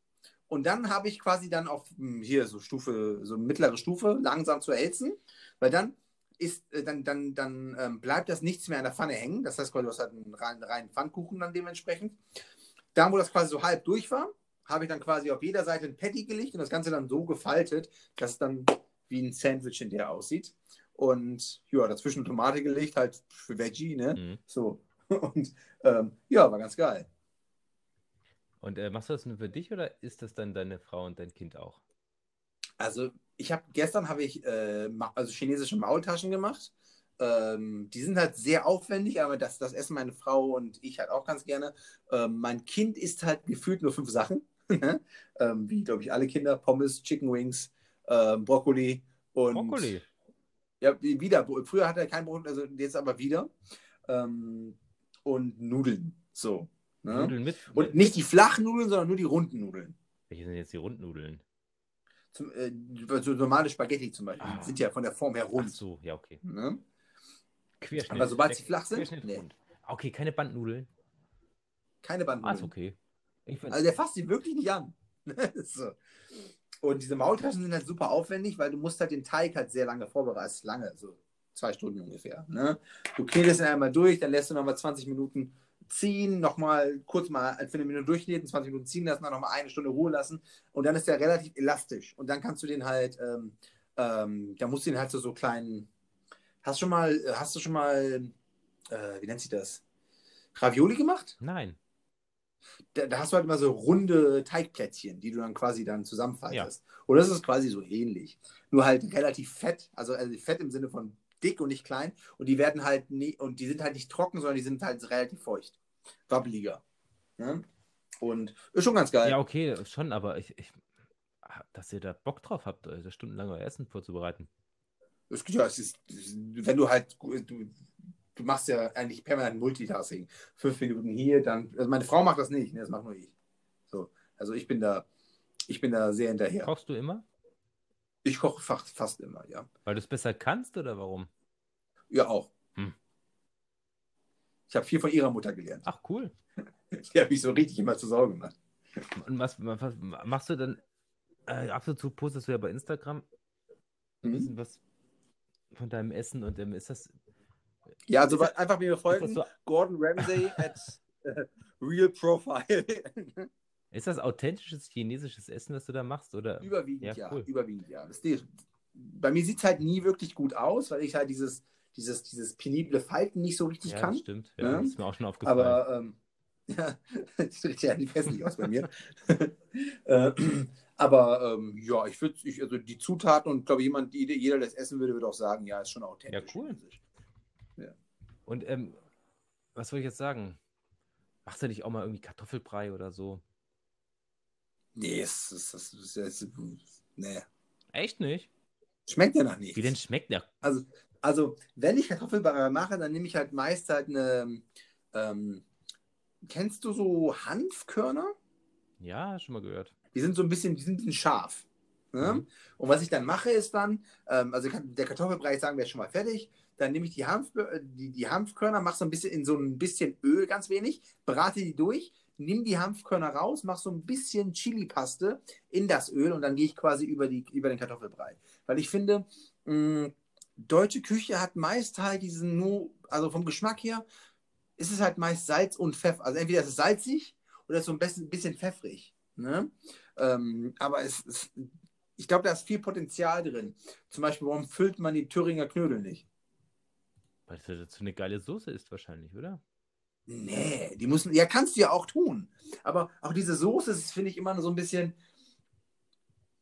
und dann habe ich quasi dann auf hm, hier so Stufe, so mittlere Stufe langsam zu erhitzen, weil dann ist, äh, dann, dann, dann ähm, bleibt das nichts mehr an der Pfanne hängen. Das heißt du hast halt einen reinen, reinen Pfannkuchen dann dementsprechend. Dann, wo das quasi so halb durch war, habe ich dann quasi auf jeder Seite ein Patty gelegt und das Ganze dann so gefaltet, dass es dann wie ein Sandwich in der aussieht. Und ja, dazwischen Tomate gelegt, halt für Veggie, ne? Mhm. So. Und ähm, ja, war ganz geil. Und äh, machst du das nur für dich oder ist das dann deine Frau und dein Kind auch? Also ich habe gestern habe ich äh, also chinesische Maultaschen gemacht. Ähm, die sind halt sehr aufwendig, aber das, das essen meine Frau und ich halt auch ganz gerne. Ähm, mein Kind isst halt gefühlt nur fünf Sachen. ne? ähm, wie, glaube ich, alle Kinder. Pommes, Chicken Wings, ähm, Brokkoli und Brokkoli. Ja, wie- wieder. Früher hatte er kein Brot, also jetzt aber wieder. Ähm, und Nudeln. So. Ne? Nudeln mit. Und nicht die flachen Nudeln, sondern nur die runden Nudeln. Welche sind jetzt die Rundnudeln? Zum, äh, so normale Spaghetti zum Beispiel. Ah. Sind ja von der Form her Ach rund. so, ja, okay. Ne? Querschnitt. Aber sobald sie flach sind, nee. rund. Okay, keine Bandnudeln. Keine Ah, ist Bandnudeln. okay. Also der fasst sie wirklich nicht an. so. Und diese Maultaschen sind halt super aufwendig, weil du musst halt den Teig halt sehr lange vorbereiten. Lange, so zwei Stunden ungefähr. Ne? Du knetest ihn einmal durch, dann lässt du nochmal 20 Minuten ziehen, nochmal kurz mal für eine Minute durchkneten, 20 Minuten ziehen lassen, dann nochmal eine Stunde Ruhe lassen und dann ist der relativ elastisch. Und dann kannst du den halt, ähm, ähm, da musst du den halt so, so kleinen. Hast schon mal, hast du schon mal, äh, wie nennt sich das? Ravioli gemacht? Nein. Da, da hast du halt immer so runde Teigplättchen, die du dann quasi dann zusammenfaltest. Und das ist quasi so ähnlich. Nur halt relativ fett, also, also fett im Sinne von dick und nicht klein. Und die werden halt nie, und die sind halt nicht trocken, sondern die sind halt relativ feucht. Wabbeliger. Ne? Und ist schon ganz geil. Ja, okay, schon, aber ich, ich, dass ihr da Bock drauf habt, stundenlang euer Essen vorzubereiten. Es, ja, es ist, wenn du halt, du, du machst ja eigentlich permanent Multitasking. Fünf Minuten hier, dann, also meine Frau macht das nicht, ne, das macht nur ich. So, also ich bin da, ich bin da sehr hinterher. Kochst du immer? Ich koche fast, fast immer, ja. Weil du es besser kannst oder warum? Ja, auch. Hm. Ich habe viel von ihrer Mutter gelernt. Ach, cool. Die habe ich so richtig immer zu Sorge gemacht. Und was, was machst du dann? Äh, ab und zu postest du ja bei Instagram ein Mhm. bisschen was von deinem Essen und ähm, ist das, Ja, also das- einfach mir das folgen. so Gordon Ramsay at äh, Real Profile. Ist das authentisches chinesisches Essen, was du da machst? Oder? überwiegend, Ja, ja. cool. Überwiegend, ja. Das ist, bei mir sieht es halt nie wirklich gut aus, weil ich halt dieses, dieses, dieses penible Falten nicht so richtig ja, kann. das stimmt. Ja, Ja. Das ist mir auch schon aufgefallen. Aber ähm, ja, das sieht ja nicht hässlich aus bei mir. äh, aber ähm, ja, ich würde, also die Zutaten und glaube jemand, die, jeder, der das essen würde, würde auch sagen, ja, ist schon authentisch. Ja, cool. Und ähm, was soll ich jetzt sagen? Machst du nicht auch mal irgendwie Kartoffelbrei oder so? Nee, es ist, das ist, das ist, nee. Echt nicht? Schmeckt ja nach nichts. Wie denn schmeckt der? Also, also wenn ich Kartoffelbrei mache, dann nehme ich halt meist halt eine. Ähm, kennst du so Hanfkörner? Ja, schon mal gehört. Die sind so ein bisschen, die sind ein bisschen scharf. Ne? Mhm. Und was ich dann mache, ist dann, ähm, also der Kartoffelbrei, sagen wir, ist schon mal fertig. Dann nehme ich die, Hanf, äh, die, die Hanfkörner, mache so ein bisschen in so ein bisschen Öl, ganz wenig, brate die durch, nimm die Hanfkörner raus, mache so ein bisschen Chili-Paste in das Öl und dann gehe ich quasi über, die, über den Kartoffelbrei. Weil ich finde, mh, deutsche Küche hat meist halt diesen nur, also vom Geschmack her, ist es halt meist Salz und Pfeffer. Also entweder ist es salzig oder ist so ein bisschen, bisschen pfeffrig. Ne? Ähm, aber es ist, ich glaube, da ist viel Potenzial drin. Zum Beispiel, warum füllt man die Thüringer Knödel nicht? Weil das dazu eine geile Soße ist wahrscheinlich, oder? Nee, die müssen, ja, kannst du ja auch tun. Aber auch diese Soße ist, finde ich, immer so ein bisschen,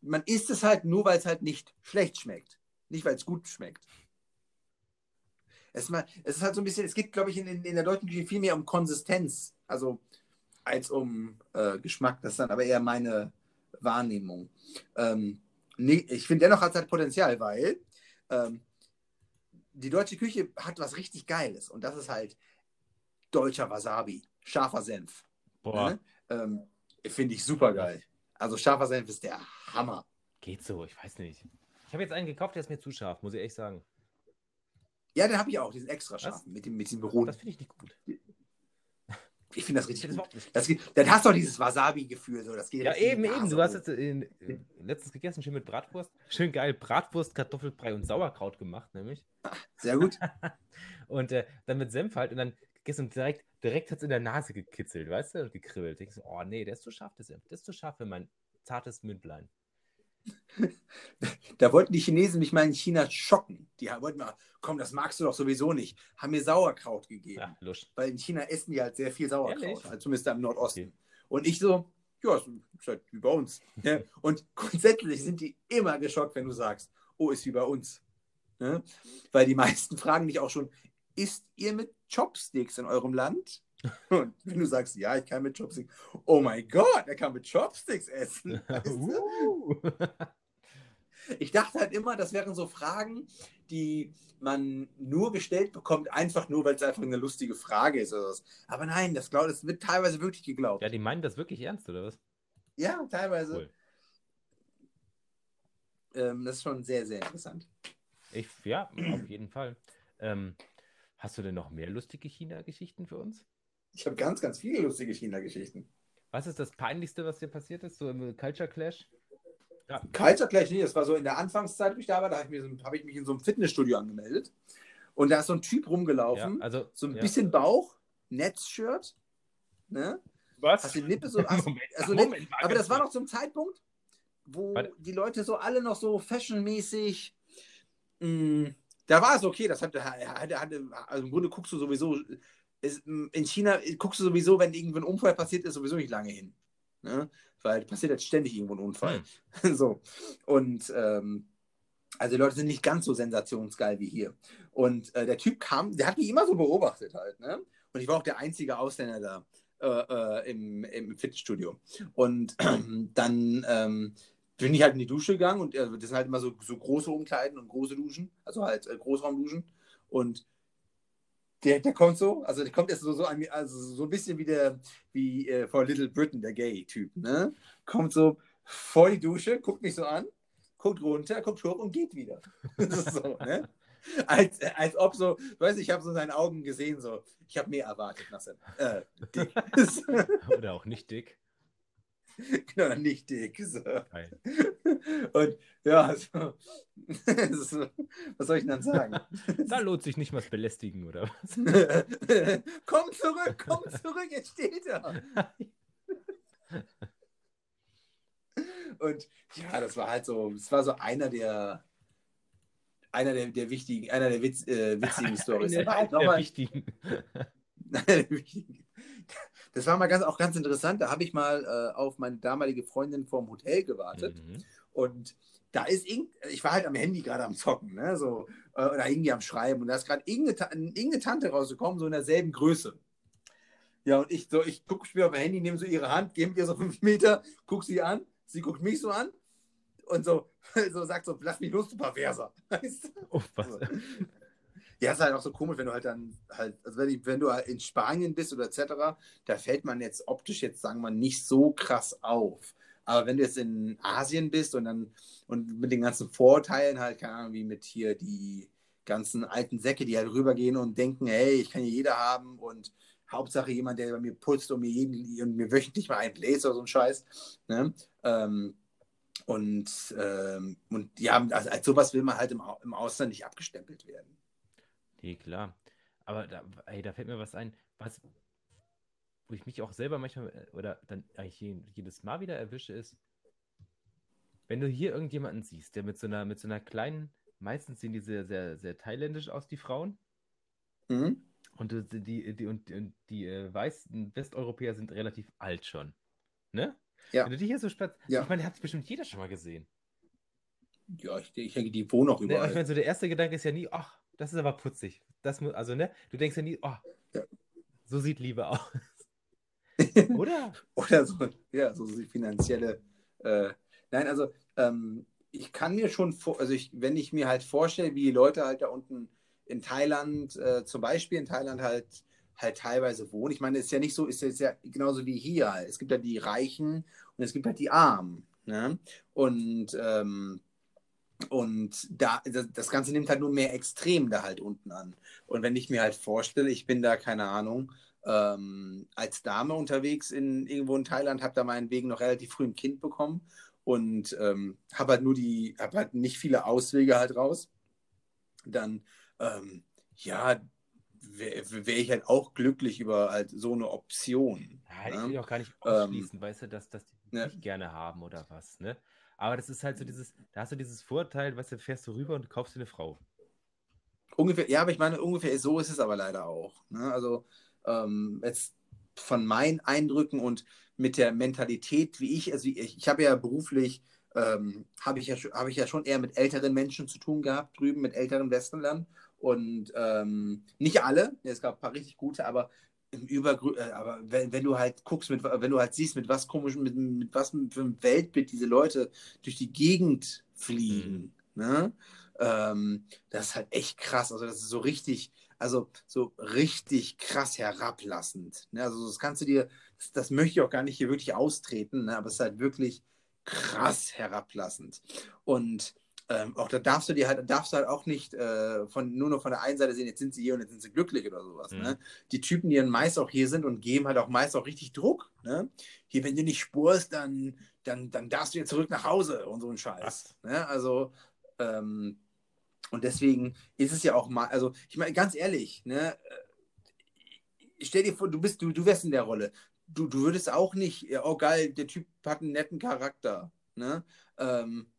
man isst es halt nur, weil es halt nicht schlecht schmeckt. Nicht, weil es gut schmeckt. Es, ist halt so ein bisschen, es geht, glaube ich, in, in, in der deutschen Küche viel mehr um Konsistenz, also als um äh, Geschmack. Das ist dann aber eher meine Wahrnehmung. Ähm, nee, ich finde dennoch hat es halt Potenzial, weil ähm, die deutsche Küche hat was richtig Geiles und das ist halt deutscher Wasabi, scharfer Senf. Boah, Ne? Ähm, Finde ich super geil. Also scharfer Senf ist der Hammer. geht so, ich weiß nicht. Ich habe jetzt einen gekauft, der ist mir zu scharf, muss ich echt sagen. Ja, den habe ich auch, diesen extra scharf mit dem, mit dem Roten. Das finde ich nicht gut. Ich finde das Ich richtig das gut. Das, geht- dann hast du auch dieses Wasabi-Gefühl. So. Das geht Ja, in eben, eben. Du hast jetzt äh, letztens gegessen, schön mit Bratwurst. Schön geil. Bratwurst, Kartoffelbrei und Sauerkraut gemacht, nämlich. Sehr gut. Und äh, dann mit Senf halt und dann gegessen und direkt, direkt hat es in der Nase gekitzelt, weißt du, und gekribbelt. Ich so, oh nee, der ist zu scharf, der Senf. Der ist zu scharf für mein zartes Mündlein. Da wollten die Chinesen mich mal in China schocken. Die wollten mal, komm, das magst du doch sowieso nicht. Haben mir Sauerkraut gegeben. Ja. Weil in China essen die halt sehr viel Sauerkraut. Ehrlich? Also zumindest im Nordosten. Okay. Und ich so, ja, ist halt wie bei uns. Ja. Und grundsätzlich sind die immer geschockt, wenn du sagst, oh, ist wie bei uns. Ne? Weil die meisten fragen dich auch schon, isst ihr mit Chopsticks in eurem Land? Und wenn du sagst, ja, ich kann mit Chopsticks, oh mein Gott, er kann mit Chopsticks essen. Weißt du? Uh. Ich dachte halt immer, das wären so Fragen, die man nur gestellt bekommt, einfach nur, weil es einfach eine lustige Frage ist. Oder was. Aber nein, das, glaub, das wird teilweise wirklich geglaubt. ja, die meinen das wirklich ernst, oder was? Ja, teilweise. Cool. Ähm, das ist schon sehr, sehr interessant. Ich, ja, auf jeden Fall. Ähm, hast du denn noch mehr lustige China-Geschichten für uns? Ich habe ganz, ganz viele lustige China-Geschichten. Was ist das Peinlichste, was dir passiert ist, so im Culture Clash? Culture gleich nicht, das war so in der Anfangszeit, wo ich da war, da habe ich, so- habe ich mich in so einem Fitnessstudio angemeldet. Und da ist so ein Typ Ja, rumgelaufen, also, so ein ja. bisschen Bauch, Netzshirt, ne? Was? Hast die Lippe so. Ach, Moment, also Moment, aber das war noch zum Zeitpunkt, wo Warte. die Leute so alle noch so fashionmäßig. mh, da war es okay, das hatte, hatte, hatte, also im Grunde guckst du sowieso, ist, in China guckst du sowieso, wenn irgendwo ein Unfall passiert ist, sowieso nicht lange hin. Ne? Weil passiert jetzt ständig irgendwo ein Unfall. so. Und ähm, also die Leute sind nicht ganz so sensationsgeil wie hier. Und äh, der Typ kam, der hat mich immer so beobachtet halt, ne? Und ich war auch der einzige Ausländer da äh, äh, im, im Fitnessstudio. Und dann ähm, bin ich halt in die Dusche gegangen und äh, das sind halt immer so, so große Umkleiden und große Duschen, also halt äh, Großraumduschen. Und der, der kommt so, also der kommt erst so, so an also so ein bisschen wie der, wie äh, vor Little Britain, der Gay-Typ, ne? Kommt so vor die Dusche, guckt mich so an, guckt runter, guckt hoch und geht wieder. So, ne? Als, als ob so, du weißt, ich habe so in seinen Augen gesehen, so, ich habe mehr erwartet nach seinem, äh, dick. Oder auch nicht dick. genau, nicht dick. So. Und ja, so, so, was soll ich denn dann sagen? Da lohnt sich nicht mal das Belästigen, oder was? komm zurück, komm zurück, jetzt steht er. Und ja, das war halt so, es war so einer der, einer der, der wichtigen, einer der Witz, äh, witzigen Stories. Eine halt der mal- wichtigen. Das war mal ganz, auch ganz interessant. Da habe ich mal äh, auf meine damalige Freundin vorm Hotel gewartet. Mhm. Und da ist irgend, ich war halt am Handy gerade am Zocken, ne? So, äh, oder irgendwie am Schreiben. Und da ist gerade irgendeine, irgendeine Tante rausgekommen, so in derselben Größe. Ja, und ich so, ich gucke mir auf mein Handy, nehme so ihre Hand, mit ihr so fünf Meter, gucke sie an, sie guckt mich so an und so, so sagt so, lass mich los, du Perverser. Weißt du? Oh, was? So. Ja, ist halt auch so komisch, wenn du halt dann halt, also wenn, wenn du halt in Spanien bist oder etc., da fällt man jetzt optisch jetzt, sagen wir nicht so krass auf. Aber wenn du jetzt in Asien bist und dann und mit den ganzen Vorteilen halt, keine Ahnung, wie mit hier die ganzen alten Säcke, die halt rübergehen und denken, hey, ich kann hier jeder haben und Hauptsache jemand, der bei mir putzt und mir, jeden, und mir wöchentlich mal einen bläst oder so ein Scheiß. Ne? Ähm, und, ähm, und ja, also als sowas will man halt im, im Ausland nicht abgestempelt werden. Nee, klar. Aber da, ey, da fällt mir was ein, was, wo ich mich auch selber manchmal äh, oder dann eigentlich jedes Mal wieder erwische, ist, wenn du hier irgendjemanden siehst, der mit so einer, mit so einer kleinen, meistens sehen die sehr, sehr, sehr thailändisch aus, die Frauen. Mhm. Und die, die, und, und die äh, weißen Westeuropäer sind relativ alt schon. Ne? Ja. Wenn du die hier so spatz, Ja. ich meine, hat bestimmt jeder schon mal gesehen. Ja, ich, ich denke, die wohnen auch Ne? überall. Ich meine, so der erste Gedanke ist ja nie, ach, das ist aber putzig. Das muss, also, ne? Du denkst ja nie, oh, so sieht Liebe aus. Oder? Oder so, ja, so die finanzielle. Äh, nein, also ähm, ich kann mir schon vor, also ich, wenn ich mir halt vorstelle, wie die Leute halt da unten in Thailand, äh, zum Beispiel in Thailand halt halt teilweise wohnen. Ich meine, es ist ja nicht so, ist ja genauso wie hier. halt. Es gibt ja die Reichen und es gibt halt die Armen. Ne? Und ähm, und da, das, Ganze nimmt halt nur mehr Extrem da halt unten an. Und wenn ich mir halt vorstelle, ich bin da, keine Ahnung, ähm, als Dame unterwegs in irgendwo in Thailand, habe da meinetwegen noch relativ früh ein Kind bekommen und ähm, habe halt nur die, habe halt nicht viele Auswege halt raus. Dann, ähm, ja, wäre wär ich halt auch glücklich über halt so eine Option. Ja, ich ne? will auch gar nicht Ähm, ausschließen, weißt du, dass, dass die nicht gerne haben oder was, ne? Aber das ist halt so dieses, da hast du dieses Vorteil, weißt du, fährst du rüber und kaufst dir eine Frau. Ungefähr, ja, aber ich meine, ungefähr so ist es aber leider auch. Ne? Also ähm, jetzt von meinen Eindrücken und mit der Mentalität, wie ich, also ich, ich habe ja beruflich, ähm, habe ich, ja, habe ich ja schon eher mit älteren Menschen zu tun gehabt, drüben mit älteren Westernlern. Und ähm, nicht alle, es gab ein paar richtig gute, aber im Übergrü äh, aber wenn, wenn du halt guckst, mit, wenn du halt siehst, mit was komisch, mit, mit was für einem Weltbild diese Leute durch die Gegend fliegen, ne? Ähm, das ist halt echt krass. Also, das ist so richtig, also so richtig krass herablassend. Ne? Also, das kannst du dir, das, das möchte ich auch gar nicht hier wirklich austreten, ne? aber es ist halt wirklich krass herablassend. Und ähm, auch da darfst du dir halt, darfst du halt auch nicht äh, von, nur noch von der einen Seite sehen, jetzt sind sie hier und jetzt sind sie glücklich oder sowas. Mhm. Ne? Die Typen, die dann meist auch hier sind und geben halt auch meist auch richtig Druck. Ne? Hier, wenn du nicht spurst, dann, dann, dann darfst du jetzt zurück nach Hause und so ein Scheiß. Ne? Also, ähm, und deswegen ist es ja auch mal, also ich meine, ganz ehrlich, ne, äh, stell dir vor, du bist, du, du wärst in der Rolle. Du, du würdest auch nicht, ja, oh geil, der Typ hat einen netten Charakter. Ne? Ähm,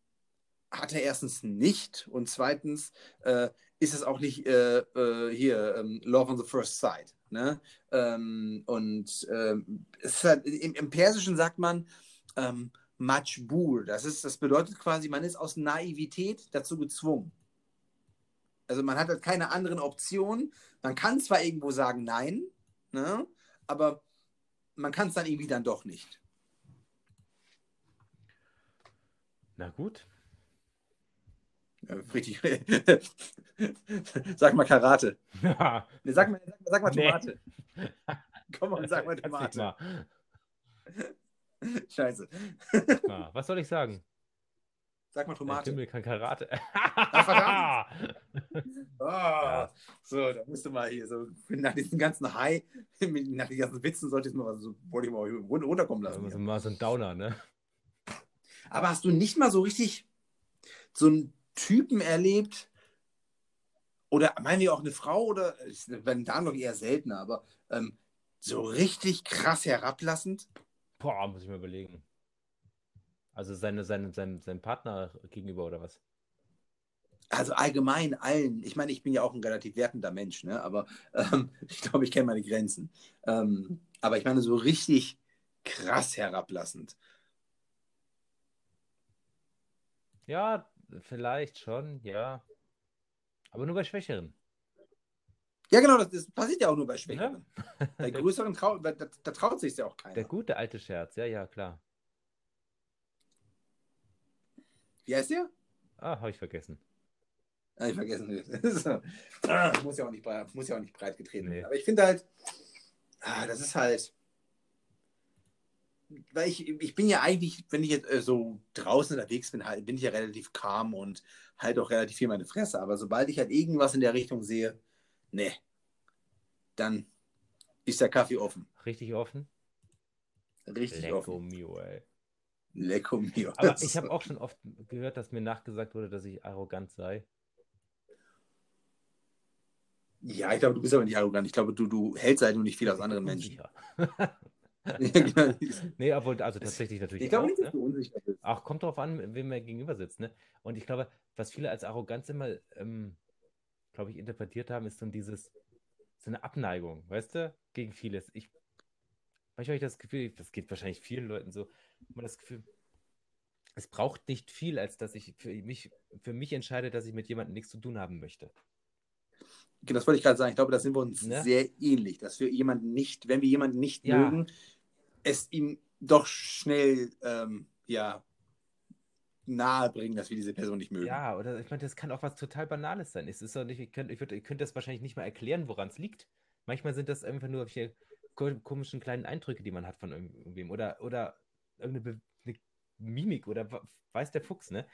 hat er erstens nicht und zweitens äh, ist es auch nicht äh, äh, hier ähm, Love on the First Sight. Ne? Ähm, und ähm, halt, im, im Persischen sagt man ähm. Das, ist, das bedeutet quasi, man ist aus Naivität dazu gezwungen. Also man hat halt keine anderen Optionen. Man kann zwar irgendwo sagen Nein, ne? aber man kann es dann irgendwie dann doch nicht. Na gut. Ja, richtig. sag mal Karate. Ja, Nee, sag, mal, sag, mal- sag mal Nee. Tomate. Komm mal, sag mal Tomate. mal. Scheiße. Na, was soll ich sagen? Sag mal Der Tomate. Himmel kann Karate. verdammt. Oh, Ja. So, da musst du mal hier so, nach diesem ganzen High, nach den ganzen Witzen solltest du mal so, wollte ich mal run- runterkommen lassen. Also hier. mal so ein Downer, ne? Aber hast du nicht mal so richtig so einen Typen erlebt? Oder meinen wir auch eine Frau oder wenn da noch eher seltener, aber ähm, so richtig krass herablassend? Boah, muss ich mir überlegen. Also seine, seine, sein, sein Partner gegenüber oder was? Also allgemein allen. Ich meine, ich bin ja auch ein relativ wertender Mensch, ne? aber ähm, ich glaube, ich kenne meine Grenzen. Ähm, aber ich meine, so richtig krass herablassend. Ja, vielleicht schon, ja. Aber nur bei Schwächeren. Ja, genau, das, das passiert ja auch nur bei Schwächeren. Ja? Bei größeren, trau da, da, traut sich ja auch keiner. Der gute alte Scherz, ja, ja, klar. Wie heißt der? Ah, habe ich vergessen. Ah, ich vergessen. ah, muss, ja auch nicht, breit- muss ja auch nicht breit getreten Nee. werden. Aber ich finde halt, ah, das ist halt. Weil ich, ich bin ja eigentlich, wenn ich jetzt äh, so draußen unterwegs bin, halt, bin ich ja relativ calm und halt auch relativ viel meine Fresse. Aber sobald ich halt irgendwas in der Richtung sehe, ne, dann ist der Kaffee offen. Richtig offen? Richtig Lecco offen. mio, ey. Lecco mio. Aber ich habe auch schon oft gehört, dass mir nachgesagt wurde, dass ich arrogant sei. Ja, ich glaube, du bist aber nicht arrogant. Ich glaube, du, du hältst halt nur nicht viel aus anderen Menschen. Ja. nee, obwohl, also tatsächlich natürlich Ich glaube nicht, dass ne? du unsicher bist. Auch kommt darauf an, wem er gegenüber sitzt, ne? Und ich glaube, was viele als Arroganz immer, ähm, glaube ich, interpretiert haben, ist so dieses, so eine Abneigung, weißt du, gegen vieles. Ich, manchmal habe ich das Gefühl, das geht wahrscheinlich vielen Leuten so, immer das Gefühl, es braucht nicht viel, als dass ich für mich, für mich entscheide, dass ich mit jemandem nichts zu tun haben möchte. Genau, Das wollte ich gerade sagen. Ich glaube, da sind wir uns Ne? sehr ähnlich, dass wir jemanden nicht, wenn wir jemanden nicht Ja. mögen, es ihm doch schnell ähm, ja, nahe bringen, dass wir diese Person nicht mögen. Ja, oder ich meine, das kann auch was total Banales sein. Es ist doch nicht, ich könnte ich ich könnte das wahrscheinlich nicht mal erklären, woran es liegt. Manchmal sind das einfach nur welche ko- komischen kleinen Eindrücke, die man hat von irgend- irgendwem. Oder, oder irgendeine Mimik oder weiß der Fuchs, ne?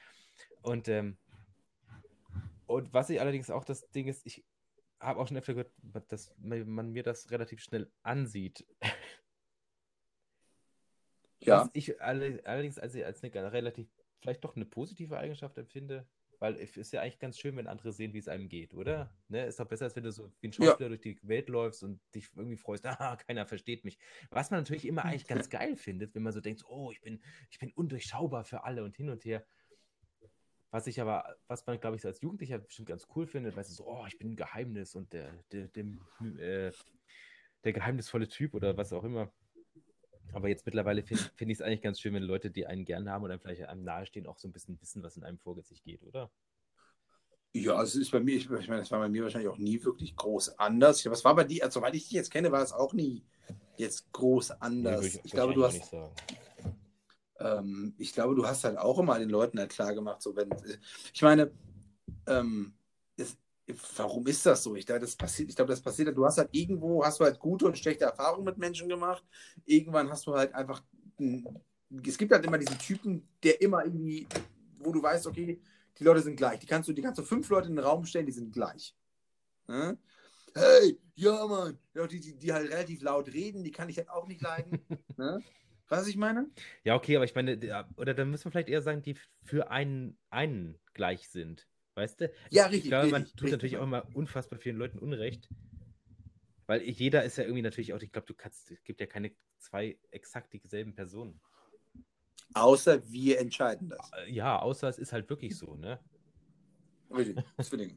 Und, ähm, und was ich allerdings auch das Ding ist, ich habe auch schon öfter gehört, dass man mir das relativ schnell ansieht. Ja. Was ich alle, allerdings als, als eine relativ, vielleicht doch eine positive Eigenschaft empfinde, weil es ist ja eigentlich ganz schön, wenn andere sehen, wie es einem geht, oder? Ne? Ist doch besser, als wenn du so wie ein Ja. Schauspieler durch die Welt läufst und dich irgendwie freust, ah, keiner versteht mich. Was man natürlich immer eigentlich ganz geil findet, wenn man so denkt, oh, ich bin, ich bin undurchschaubar für alle und hin und her. Was ich aber, was man, glaube ich, so als Jugendlicher bestimmt ganz cool findet, weißt du, so, oh, ich bin ein Geheimnis und der, der, dem, äh, der geheimnisvolle Typ oder was auch immer. Aber jetzt mittlerweile finde find ich es eigentlich ganz schön, wenn Leute, die einen gern haben oder vielleicht einem nahestehen, auch so ein bisschen wissen, was in einem vor sich geht, oder? Ja, es ist bei mir, ich, ich meine, das war bei mir wahrscheinlich auch nie wirklich groß anders. Ja, Was war bei dir, also, soweit ich dich jetzt kenne, war es auch nie jetzt groß anders. Nee, würd ich, glaube, du hast, auch nicht sagen. Ähm, ich glaube, du hast halt auch immer den Leuten halt klar gemacht, so wenn, ich meine, ähm, es, warum ist das so? Ich glaube, das passiert, ich glaube, das passiert, du hast halt irgendwo, hast du halt gute und schlechte Erfahrungen mit Menschen gemacht. Irgendwann hast du halt einfach, ein- es gibt halt immer diesen Typen, der immer irgendwie, wo du weißt, okay, die Leute sind gleich. Die kannst du, die kannst du fünf Leute in den Raum stellen, die sind gleich. Ne? Hey, ja, Mann. Ja, die, die, die halt relativ laut reden, die kann ich halt auch nicht leiden. ne? Was ich meine? Ja, okay, aber ich meine, der- oder dann müssen wir vielleicht eher sagen, die für einen, einen gleich sind. Weißt du? Ja, Ich richtig, glaube, man richtig, tut richtig. natürlich auch immer unfassbar vielen Leuten Unrecht. Weil jeder ist ja irgendwie natürlich auch, ich glaube, du kannst, es gibt ja keine zwei exakt dieselben Personen. Außer wir entscheiden das. Äh, Ja, außer es ist halt wirklich so, ne? Richtig, Zwillinge.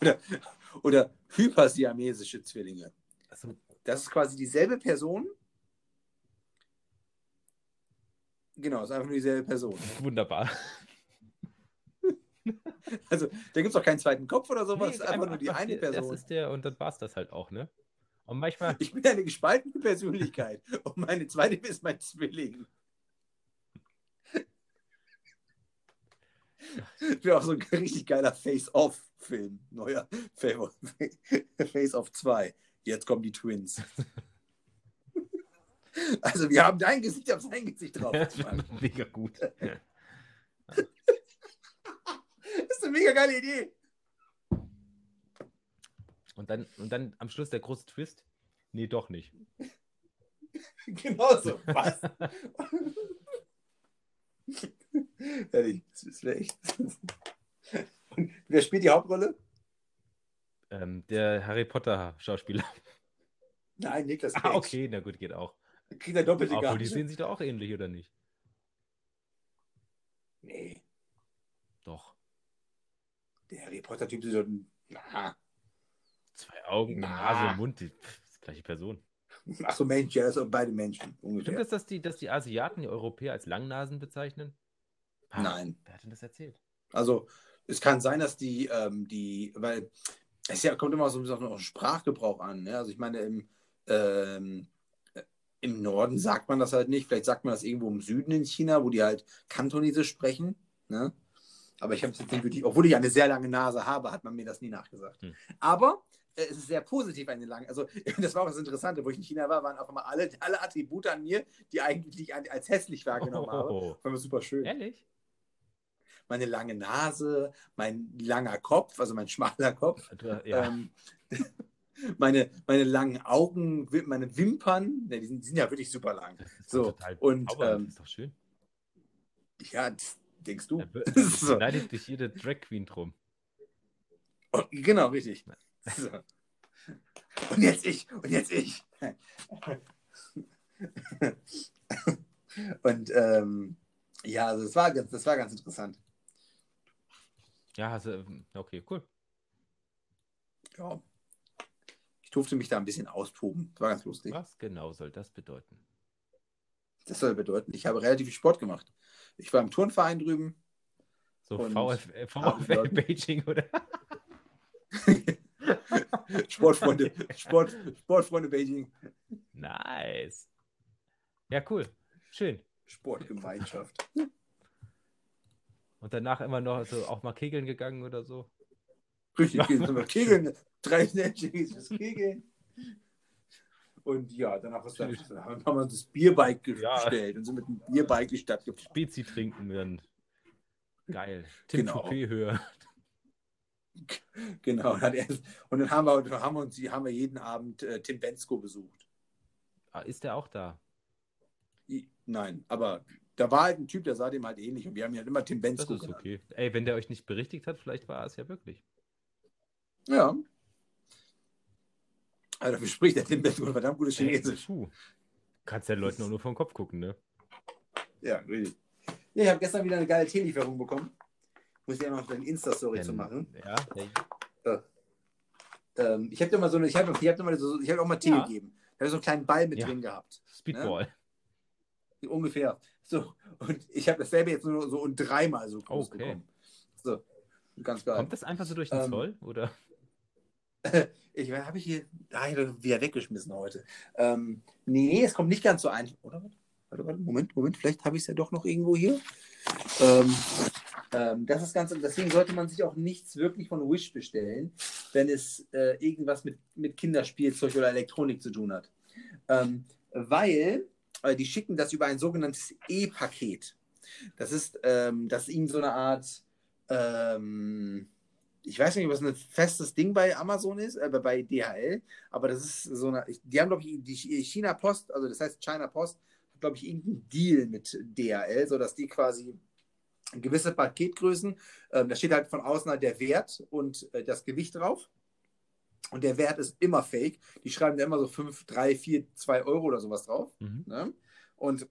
oder, oder hypersiamesische Zwillinge. Also, Das ist quasi dieselbe Person. Genau, ist einfach nur dieselbe Person. wunderbar. Also, da gibt es auch keinen zweiten Kopf oder sowas, Nee, ist einfach nur die einfach eine Person. Das ist der, und dann war es das halt auch, ne? Und manchmal, Ich bin eine gespaltene Persönlichkeit und meine zweite ist mein Zwilling. Wäre auch so ein richtig geiler Face-Off-Film. Neuer Fa- Face-Off 2. Jetzt kommen die Twins. Also, wir haben dein Gesicht auf sein Gesicht drauf. Das mega gut. ist eine mega geile Idee. Und dann, und dann am Schluss der große Twist. Nee, doch nicht. Genau so. Was? Ehrlich, das wäre echt. Und wer spielt die Hauptrolle? Ähm, der Harry Potter Schauspieler. Nein, Niklas Cage. Ah, okay, na gut, geht auch. Kriegt er doppelte Obwohl, die sehen sich doch auch ähnlich, oder nicht? Nee, Doch. der Harry Potter-Typ ist so ein. Na. Zwei Augen, Na. Nase, Mund, die, pff, ist die gleiche Person. Ach so, Mensch, ja, das sind beide Menschen. Stimmt Ungefähr. es, dass die, dass die Asiaten die Europäer als Langnasen bezeichnen? Ah, Nein. Wer hat denn das erzählt? Also, es kann sein, dass die, ähm, die, weil es ja, kommt immer so ein bisschen auf den Sprachgebrauch an. Ne? Also, ich meine, im, ähm, im Norden sagt man das halt nicht. Vielleicht sagt man das irgendwo im Süden in China, wo die halt Kantonesisch sprechen. Ne? Aber ich habe es jetzt nicht wirklich, obwohl ich eine sehr lange Nase habe, hat man mir das nie nachgesagt. Hm. Aber äh, es ist sehr positiv eine lange. Also das war auch das Interessante, wo ich in China war, waren auch immer alle, alle Attribute an mir, die eigentlich als hässlich wahrgenommen oh. habe. War super schön. Ehrlich? Meine lange Nase, mein langer Kopf, also mein schmaler Kopf. Ja. Ähm, meine, meine langen Augen, meine Wimpern, ne, die, sind, die sind ja wirklich super lang. so, und ähm, das ist doch schön. Ja, denkst du? Da so. leidet dich jede Drag Queen drum. Oh, genau, richtig. So. Und jetzt ich, und jetzt ich. und ähm, ja, also das war, das war ganz interessant. Ja, also, okay, cool. Ja. Ich durfte mich da ein bisschen austoben. Das war ganz lustig. Was genau soll das bedeuten? Das soll bedeuten, ich habe relativ viel Sport gemacht. Ich war im Turnverein drüben. So VfL, VfL Beijing, oder? Sportfreunde, Sport, Sportfreunde Beijing. Nice. Ja, cool. Schön. Sportgemeinschaft. Und danach immer noch so auch mal kegeln gegangen oder so? Richtig, sind wir kegeln. Drei Snatches Kegeln. Und ja, danach was dann, haben wir das Bierbike gestellt ja. und sind mit dem Bierbike die Stadt gefahren. Spezi trinken dann. Geil. Tim genau. höher. Genau. Und dann haben wir, haben wir, uns, haben wir jeden Abend äh, Tim Bensko besucht. Ah, ist der auch da? Nein, aber da war halt ein Typ, der sah dem halt ähnlich und wir haben ja halt immer Tim Bensko. Das ist okay. Ey, wenn der euch nicht berichtigt hat, vielleicht war er es ja wirklich. Ja. Also dafür spricht der Tim Bensko verdammt gutes Chinesisch. Puh. Kannst ja Leuten auch nur vom Kopf gucken, ne? Ja, richtig. Ja, ich habe gestern wieder eine geile Teelieferung bekommen. Muss ich ja noch eine Insta-Story zu machen. Ja. ja. Ähm, ich habe dir mal so eine, ich habe ich hab so, hab auch mal Tee ja. gegeben. Da habe so einen kleinen Ball mit ja. drin gehabt. Speedball. Ne? Ungefähr. So, und ich habe dasselbe jetzt nur so und dreimal so groß okay. bekommen. So, ganz geil. Kommt das einfach so durch den ähm, Zoll, oder? ich habe ich hier, ah, ich wieder weggeschmissen heute. Ähm, nee, es kommt nicht ganz so ein, oder? Warte, warte, Moment, Moment, vielleicht habe ich es ja doch noch irgendwo hier. Ähm, ähm, das ist ganz, deswegen sollte man sich auch nichts wirklich von Wish bestellen, wenn es äh, irgendwas mit, mit Kinderspielzeug oder Elektronik zu tun hat. Ähm, weil die schicken das über ein sogenanntes E-Paket. Das ist, ähm, das ist ihnen so eine Art, ähm, ich weiß nicht, was ein festes Ding bei Amazon ist, äh, bei DHL, aber das ist so eine, die haben, glaube ich, die China Post, also das heißt China Post, hat, glaube ich, irgendeinen Deal mit DHL, sodass die quasi gewisse Paketgrößen, äh, da steht halt von außen halt der Wert und äh, das Gewicht drauf. Und der Wert ist immer fake. Die schreiben da immer so 5, 3, 4, 2 Euro oder sowas drauf. Mhm. Ne? Und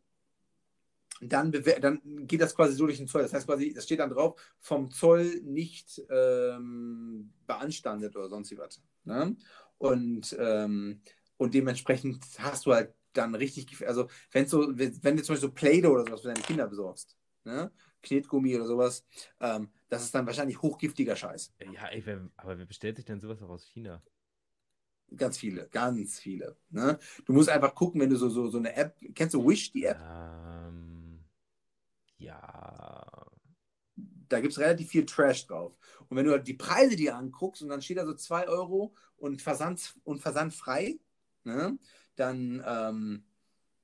dann, dann geht das quasi so durch den Zoll. Das heißt quasi, das steht dann drauf, vom Zoll nicht ähm, beanstandet oder sonst was. Ne? Und, ähm, und dementsprechend hast du halt dann richtig, also wenn so, wenn du zum Beispiel so Play-Doh oder sowas für deine Kinder besorgst, ne? Knetgummi oder sowas, ähm, das ist dann wahrscheinlich hochgiftiger Scheiß. Ja, ey, wer, aber wer bestellt sich denn sowas auch aus China? Ganz viele, ganz viele. Ne? Du musst einfach gucken, wenn du so, so, so eine App, kennst du Wish, die App? Ähm, ja. Da gibt es relativ viel Trash drauf. Und wenn du die Preise dir anguckst und dann steht da so 2 Euro und Versand, und Versand frei, ne? dann, ähm,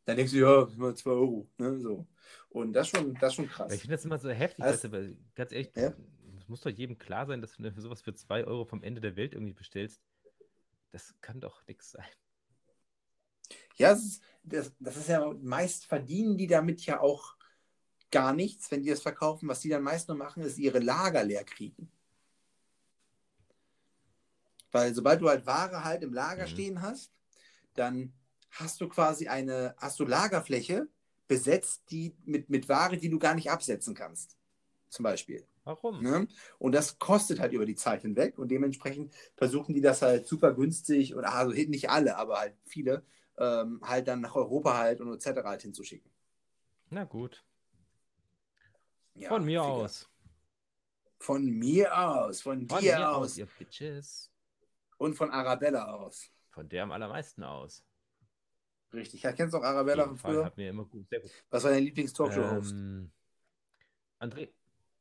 dann denkst du, ja, 2 Euro. Ne? So. Und das schon, das schon krass. Ich finde das immer so heftig, also, weißt du, ganz ehrlich, ja? es muss doch jedem klar sein, dass du für sowas für 2 Euro vom Ende der Welt irgendwie bestellst. Das kann doch nichts sein. Ja, das ist, das, das ist ja meist verdienen die damit ja auch gar nichts, wenn die das verkaufen. Was die dann meist nur machen, ist ihre Lager leer kriegen. Weil sobald du halt Ware halt im Lager mhm. stehen hast, dann hast du quasi eine, hast du Lagerfläche besetzt, die mit, mit Ware, die du gar nicht absetzen kannst. Zum Beispiel. Warum? Ne? Und das kostet halt über die Zeit hinweg und dementsprechend versuchen die das halt super günstig oder also nicht alle, aber halt viele, ähm, halt dann nach Europa halt und etc. halt hinzuschicken. Na gut. Ja, von mir aus. Von mir aus, von, von dir aus. aus. Ihr Bitches. Und von Arabella aus. Von der am allermeisten aus. Richtig. Ja, kennst du auch Arabella von früher? Hat mir immer gut, sehr gut. Was war dein Lieblings-Talkshow-Host? Ähm, André.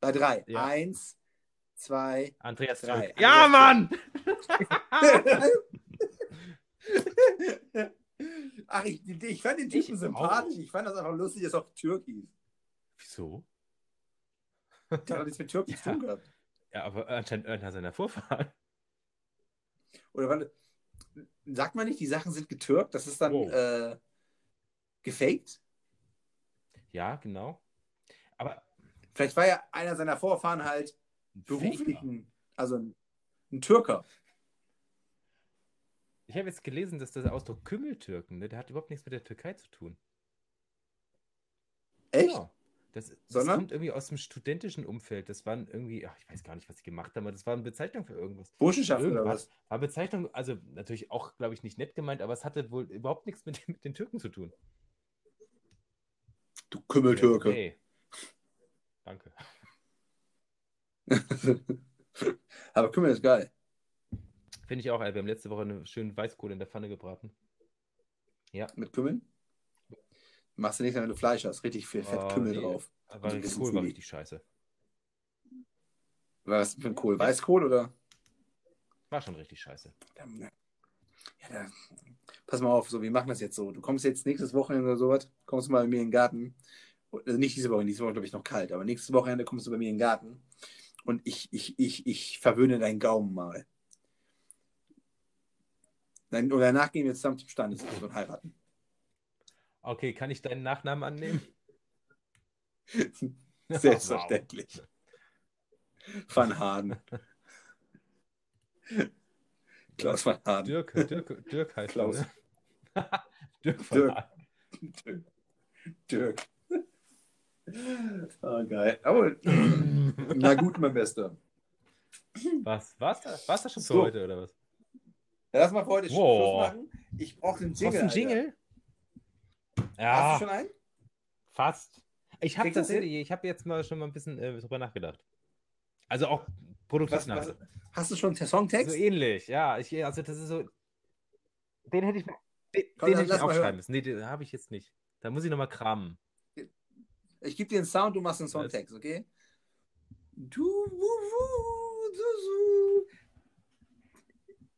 Bei drei. ja. Eins, zwei, Andreas Drei. Türk. Ja, Mann! Ach, ich, ich fand den Typen Ich sympathisch. auch. Ich fand das einfach lustig, dass er auch Türk hieß. Wieso? Der hat nichts mit Türk zu Ja. tun gehabt. Ja, aber anscheinend einer seiner Vorfahren. Oder warte, sagt man nicht, die Sachen sind getürkt? Das ist dann Wow. äh, gefaked? Ja, genau. Aber Vielleicht war ja einer seiner Vorfahren halt ein beruflich Faker. ein, also ein, ein Türker. Ich habe jetzt gelesen, dass der Ausdruck Kümmeltürken, ne, der hat überhaupt nichts mit der Türkei zu tun. Echt? Genau. Das, das kommt irgendwie aus dem studentischen Umfeld. Das waren irgendwie, ach, ich weiß gar nicht, was sie gemacht haben, aber das war eine Bezeichnung für irgendwas. Burschenschaft oder was? War Bezeichnung, also natürlich auch, glaube ich, nicht nett gemeint, aber es hatte wohl überhaupt nichts mit, mit den Türken zu tun. Du Kümmeltürke. Okay. Danke. Aber Kümmel ist geil. Finde ich auch, ey. Wir haben letzte Woche eine schöne Weißkohle in der Pfanne gebraten. Mit Kümmeln? Machst du nicht, wenn du Fleisch hast. Richtig viel Fett Oh, nee. drauf. Aber So ein der bisschen Kohl war richtig scheiße. Was für ein Kohl? Weißkohl oder? War schon richtig scheiße. Ja, da, pass mal auf, so, wir machen das jetzt so. Du kommst jetzt nächstes Wochenende oder sowas, kommst du mal bei mir in den Garten. Also nicht diese Woche, diese Woche glaube ich noch kalt, aber nächstes Wochenende kommst du bei mir in den Garten und ich, ich, ich, ich verwöhne deinen Gaumen mal. Dann, und danach gehen wir zusammen zum Standesamt und heiraten. Okay, kann ich deinen Nachnamen annehmen? Selbstverständlich. Van Haden. Klaus Van Haden. Dirk, Dirk, Dirk heißt Klaus. er, ne? Dirk von Dirk. Hagen. Dirk. Dirk. Oh, geil. Aber, na gut, mein Bester. Was? War's da? War's das schon für So. heute oder was? Ja, lass mal für heute Wow. Schluss machen. Ich brauche einen Brauchst Jingle. du einen Alter. Jingle? Hast Ja, du schon einen? fast. Ich habe tatsächlich, ich habe jetzt mal schon mal ein bisschen äh, drüber nachgedacht. Also auch produktiv Was, was, nachgedacht. hast du schon einen Songtext? So ähnlich, ja. Ich, also das ist so. Den hätte ich, den, Komm, den hätte ich aufschreiben müssen. Nee, den habe ich jetzt nicht. Da muss ich nochmal kramen. Ich gebe dir einen Sound, du machst einen Songtext, okay? Du, wu, wu, du,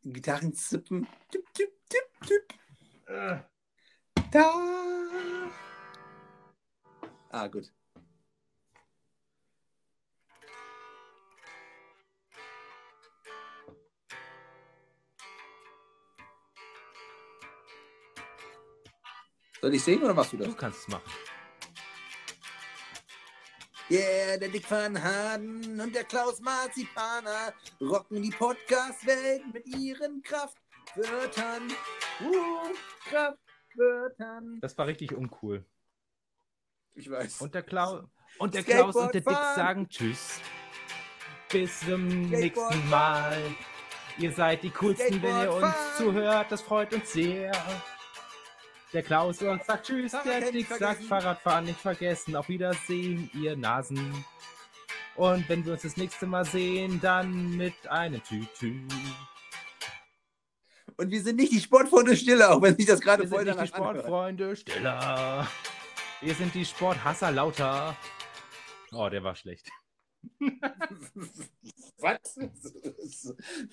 du. Gitarren zippen. Tipp, tipp, tipp, tipp. Da. Ah, gut. Soll ich singen oder machst du das? Du kannst es machen. Yeah, der Dick Van Haden und der Klaus Marzipaner rocken die Podcast-Welt mit ihren Kraftwörtern. Uh, Kraftwörtern. Das war richtig uncool. Ich weiß. Und der Klaus und der Klaus und der Dick fahren. sagen Tschüss. Bis zum nächsten Mal. Ihr seid die coolsten, wenn ihr uns fahren. zuhört. Das freut uns sehr. Der Klaus sagt Tschüss, der Dick sagt. Fahrradfahren nicht vergessen. Auf Wiedersehen, ihr Nasen. Und wenn wir uns das nächste Mal sehen, dann mit einem Tütü. Und wir sind nicht die Sportfreunde Stille, auch wenn sich das gerade Wir voll sind nicht die danach anhört. Sportfreunde Stiller. Wir sind die Sporthasser lauter. Oh, der war schlecht. Was?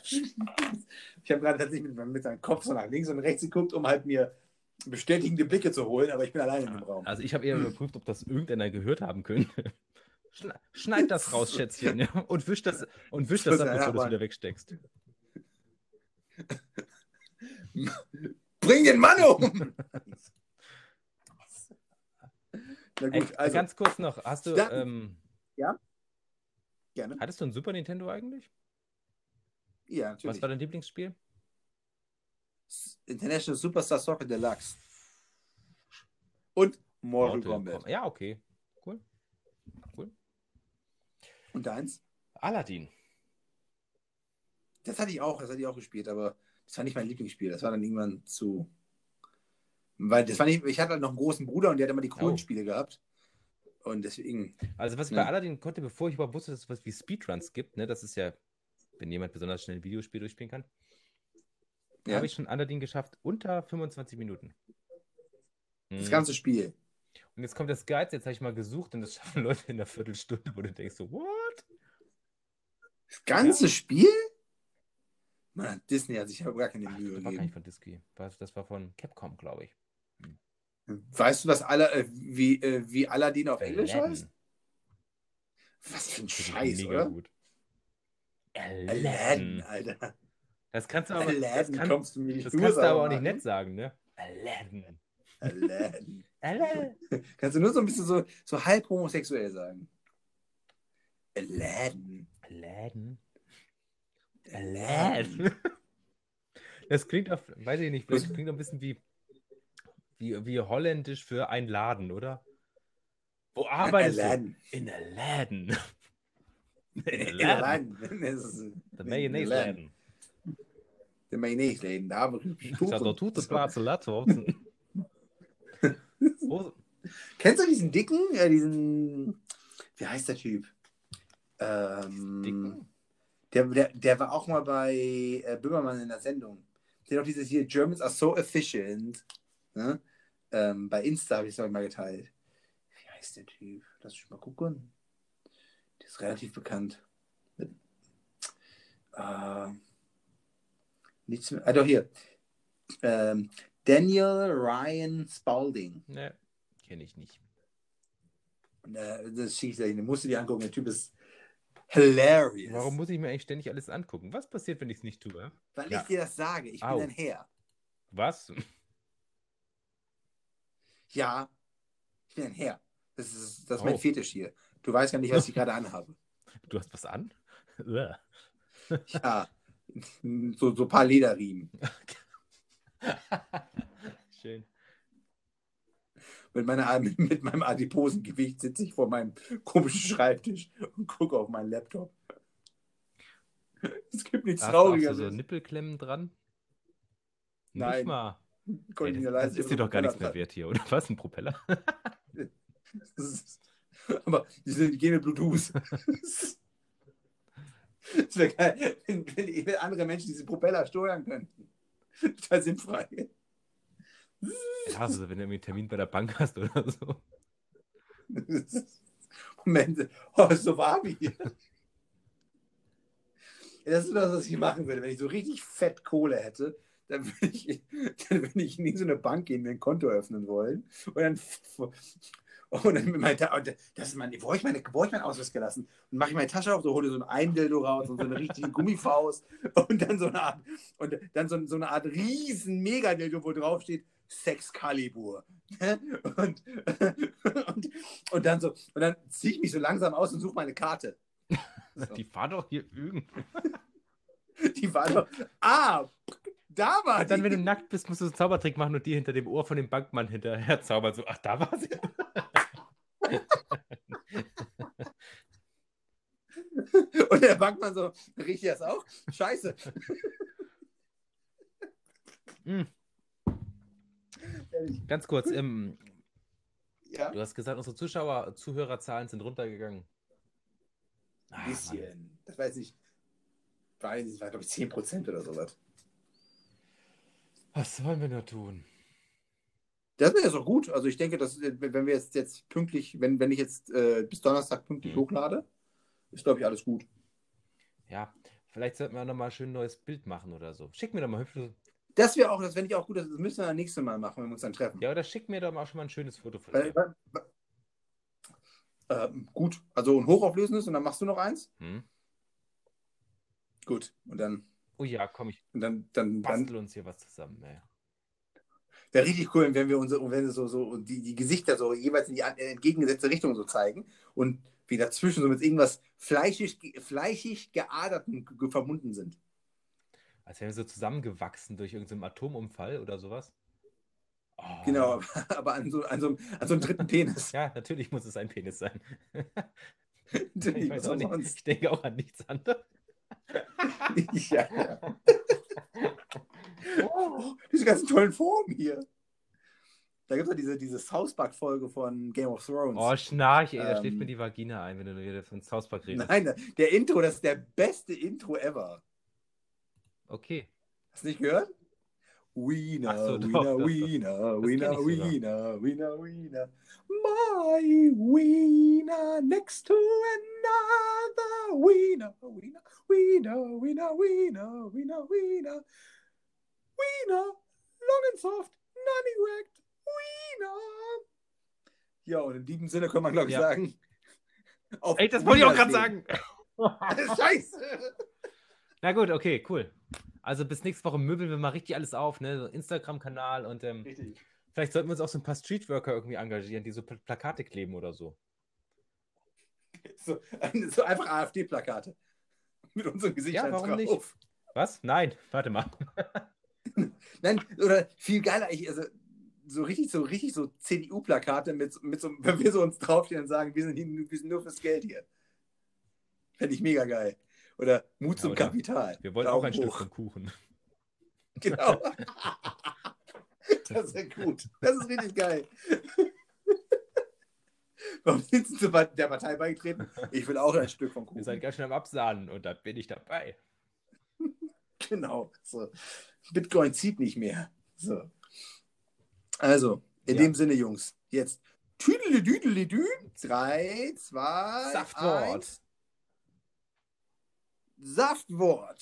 Ich habe gerade tatsächlich mit, mit meinem Kopf so nach links und rechts geguckt, um halt mir bestätigende Blicke zu holen, aber ich bin alleine im Raum. Also ich habe eher überprüft, ob das irgendeiner gehört haben könnte. Schne- Schneid das raus, Schätzchen, ja? Und wisch das, und wisch das Das ab, bevor du es wieder wegsteckst. Bring den Mann um! Na Ey, gut, also ganz kurz noch, hast du, Dann- ähm, gerne. hattest du ein Super Nintendo eigentlich? Ja, Was natürlich. war dein Lieblingsspiel? International Superstar Soccer Deluxe. Und Mortal, Mortal Kombat. Kombat. Ja, okay. Cool. Cool. Und deins? Aladdin. Das hatte ich auch, das hatte ich auch gespielt, aber das war nicht mein Lieblingsspiel. Das war dann irgendwann zu. Weil das war nicht, ich hatte halt noch einen großen Bruder und der hat immer die coolen Oh. Spiele gehabt. Und deswegen. Also was ich Ja. bei Aladdin konnte, bevor ich überhaupt wusste, dass es was wie Speedruns gibt, ne, das ist ja, wenn jemand besonders schnell ein Videospiel durchspielen kann, Ja. habe ich schon Aladdin geschafft unter 25 Minuten. Das Mhm. ganze Spiel. Und jetzt kommt das Geilste, jetzt habe ich mal gesucht und das schaffen Leute in einer Viertelstunde, wo du denkst so, what? Das ganze Spiel? Mann, Disney hat sich aber gar keine Ach, Mühe das war gar nicht gegeben. von Disney. Das war von Capcom, glaube ich. Weißt du, was aller, äh, wie, äh, wie Aladdin auf Englisch Aladdin. heißt? Was für ein Das Scheiß, mega oder? gut. Aladdin, Aladdin. Alter. Das kannst du aber, das Aladdin, kann, kommst du mir nicht das kannst du aber auch nicht nett sagen, ne? Aladdin. Aladdin. Aladdin. Kannst du nur so ein bisschen so, so halb homosexuell sagen. Aladdin. Aladdin. Das klingt auf, weiß ich nicht, vielleicht klingt ein bisschen wie, wie, wie holländisch für ein Laden, oder? Wo arbeitest du? In Aladdin. In Aladdin. Das ist- Der Mayonnaise-Laden. Der Mayonnaise-Laden. Da haben wir Ich hatte tut das Latzen. Wo- Kennst du diesen dicken, äh, diesen, wie heißt der Typ? Ähm, Dicken? Der, der, der war auch mal bei äh, Böhmermann in der Sendung. Der hat auch dieses hier, Germans are so efficient. Ne? Ähm, bei Insta habe ich es auch mal geteilt. Wie heißt der Typ? Lass mich mal gucken. Der ist relativ bekannt. Mit, äh, nichts mehr. Ah, doch hier. Ähm, Daniel Ryan Spalding. Ne, kenne ich nicht. Und, äh, das schicke ich. Den musst du dir angucken. Der Typ ist hilarious. Warum muss ich mir eigentlich ständig alles angucken? Was passiert, wenn ich es nicht tue? Weil Ja. ich dir das sage. Ich Au. bin ein Herr. Was? Ja, ich bin ein Herr. Das ist, das ist mein. Fetisch hier. Du weißt gar nicht, was ich gerade anhabe. Du hast was an? Ja, so, so ein paar Lederriemen. Schön. Mit, meiner, mit, meinem adiposen Gewicht sitze ich vor meinem komischen Schreibtisch und gucke auf meinen Laptop. Es gibt nichts Hast du so, Traurigeres. Nippelklemmen dran? Nein. Nicht mal. Ey, das, das ist dir doch gar nichts mehr wert hier, oder was? Ein Propeller? Das ist- Aber die, sind, die gehen mit Bluetooth. Es wäre geil, wenn, wenn, andere Menschen diese Propeller steuern könnten. Total sinnfrei. Ja, also wenn du einen Termin bei der Bank hast oder so. Moment, oh, so warm hier. Das ist das, was ich machen würde. Wenn ich so richtig fett Kohle hätte, dann würde ich, dann würde ich in so eine Bank gehen, mir ein Konto öffnen wollen. Und dann, und dann und das ist mein, wo ich, meine, wo ich meinen Ausweis gelassen? Und mache ich meine Tasche auf, so hole so ein Eindildo raus und so eine richtige Gummifaust und dann so eine Art, und dann so, so eine Art riesen Megadildo, wo drauf steht, Sexcalibur. Und, und, und dann so, und dann ziehe ich mich so langsam aus und suche meine Karte. So. Die fahren doch hier irgendwo. Die war doch. Ah, da war Und dann, die. wenn du nackt bist, musst du einen Zaubertrick machen und die hinter dem Ohr von dem Bankmann hinterher zaubern. So, ach, da war sie. Und der Bankmann so, riecht das auch? Scheiße. Ganz kurz, ähm, Ja, du hast gesagt, unsere Zuschauer, Zuhörerzahlen sind runtergegangen. Ah, ein bisschen. Das weiß ich. Weiß ich, war glaube ich 10% oder sowas. Was sollen wir nur tun? Das wäre jetzt auch gut. Also ich denke, dass wenn wir jetzt, jetzt pünktlich, wenn, wenn ich jetzt äh, bis Donnerstag pünktlich Mhm. hochlade, ist glaube ich alles gut. Ja, vielleicht sollten wir nochmal ein schön neues Bild machen oder so. Schick mir doch mal hübsche. Das wäre auch, das fände ich auch gut, das müssen wir das nächste Mal machen, wenn wir uns dann treffen. Ja, oder schick mir doch mal schon mal ein schönes Foto von dir. ähm, gut, also ein hochauflösendes und dann machst du noch eins. Hm? Gut, und dann, Oh ja, komm, ich und dann, dann, dann bastel uns hier was zusammen. Ey. wäre richtig cool, wenn wir unsere, wenn wir so, so die, die Gesichter so jeweils in die an- entgegengesetzte Richtung so zeigen und wir dazwischen so mit irgendwas fleischig, fleischig geaderten ge- verbunden sind. Als wären wir so zusammengewachsen durch irgendeinen Atomunfall oder sowas. Oh. Genau, aber an so, an so, an so einem dritten Penis. Ja, natürlich muss es ein Penis sein. Ich weiß auch nicht. Ich denke auch an nichts anderes. ja. Oh, diese ganzen tollen Formen hier. Da gibt es ja diese, diese South Park-Folge von Game of Thrones. Oh, Schnarch, ey, da Ähm. schläft mir die Vagina ein, wenn du von South Park redest. Nein, der Intro, das ist der beste Intro ever. Okay. Hast du nicht gehört? Wiener, so, Wiener. Wiener, Wiener. Wiener, Wiener, Wiener. My Wiener next to another Wiener, Wiener, Wiener, Wiener, Wiener, Wiener, Wiener. Wiener, long and soft, non erect, Wiener. Ja, und in diesem Sinne kann man, glaube ich, Ja. sagen. Ey, das wollte ich auch gerade sagen. Scheiße. Na gut, okay, cool. Also bis nächste Woche möbeln wir mal richtig alles auf, ne? So Instagram-Kanal und ähm, vielleicht sollten wir uns auch so ein paar Streetworker irgendwie engagieren, die so Pl Plakate kleben oder so. So, so einfach AfD-Plakate. Mit unserem Gesicht Ja, halt warum drauf. nicht? Was? Nein, warte mal. Nein, oder viel geiler, ich, also so richtig, so richtig so CDU-Plakate mit, mit so, wenn wir so uns draufstehen und sagen, wir sind, hier, wir sind nur fürs Geld hier. Fände ich mega geil. Oder Mut Ja, zum oder Kapital. Wir wollen Daumen auch ein Stück hoch. vom Kuchen. Genau. das ist ja gut. Das ist richtig geil. Warum sind Sie der Partei beigetreten? Ich will auch ein Stück vom Kuchen. seid ganz schön am Absahnen und da bin ich dabei. Genau. So. Bitcoin zieht nicht mehr. So. Also, in Ja. dem Sinne, Jungs, jetzt Tüdelidüdelidü. 3, 2, Saftwort. 1. Saftwort.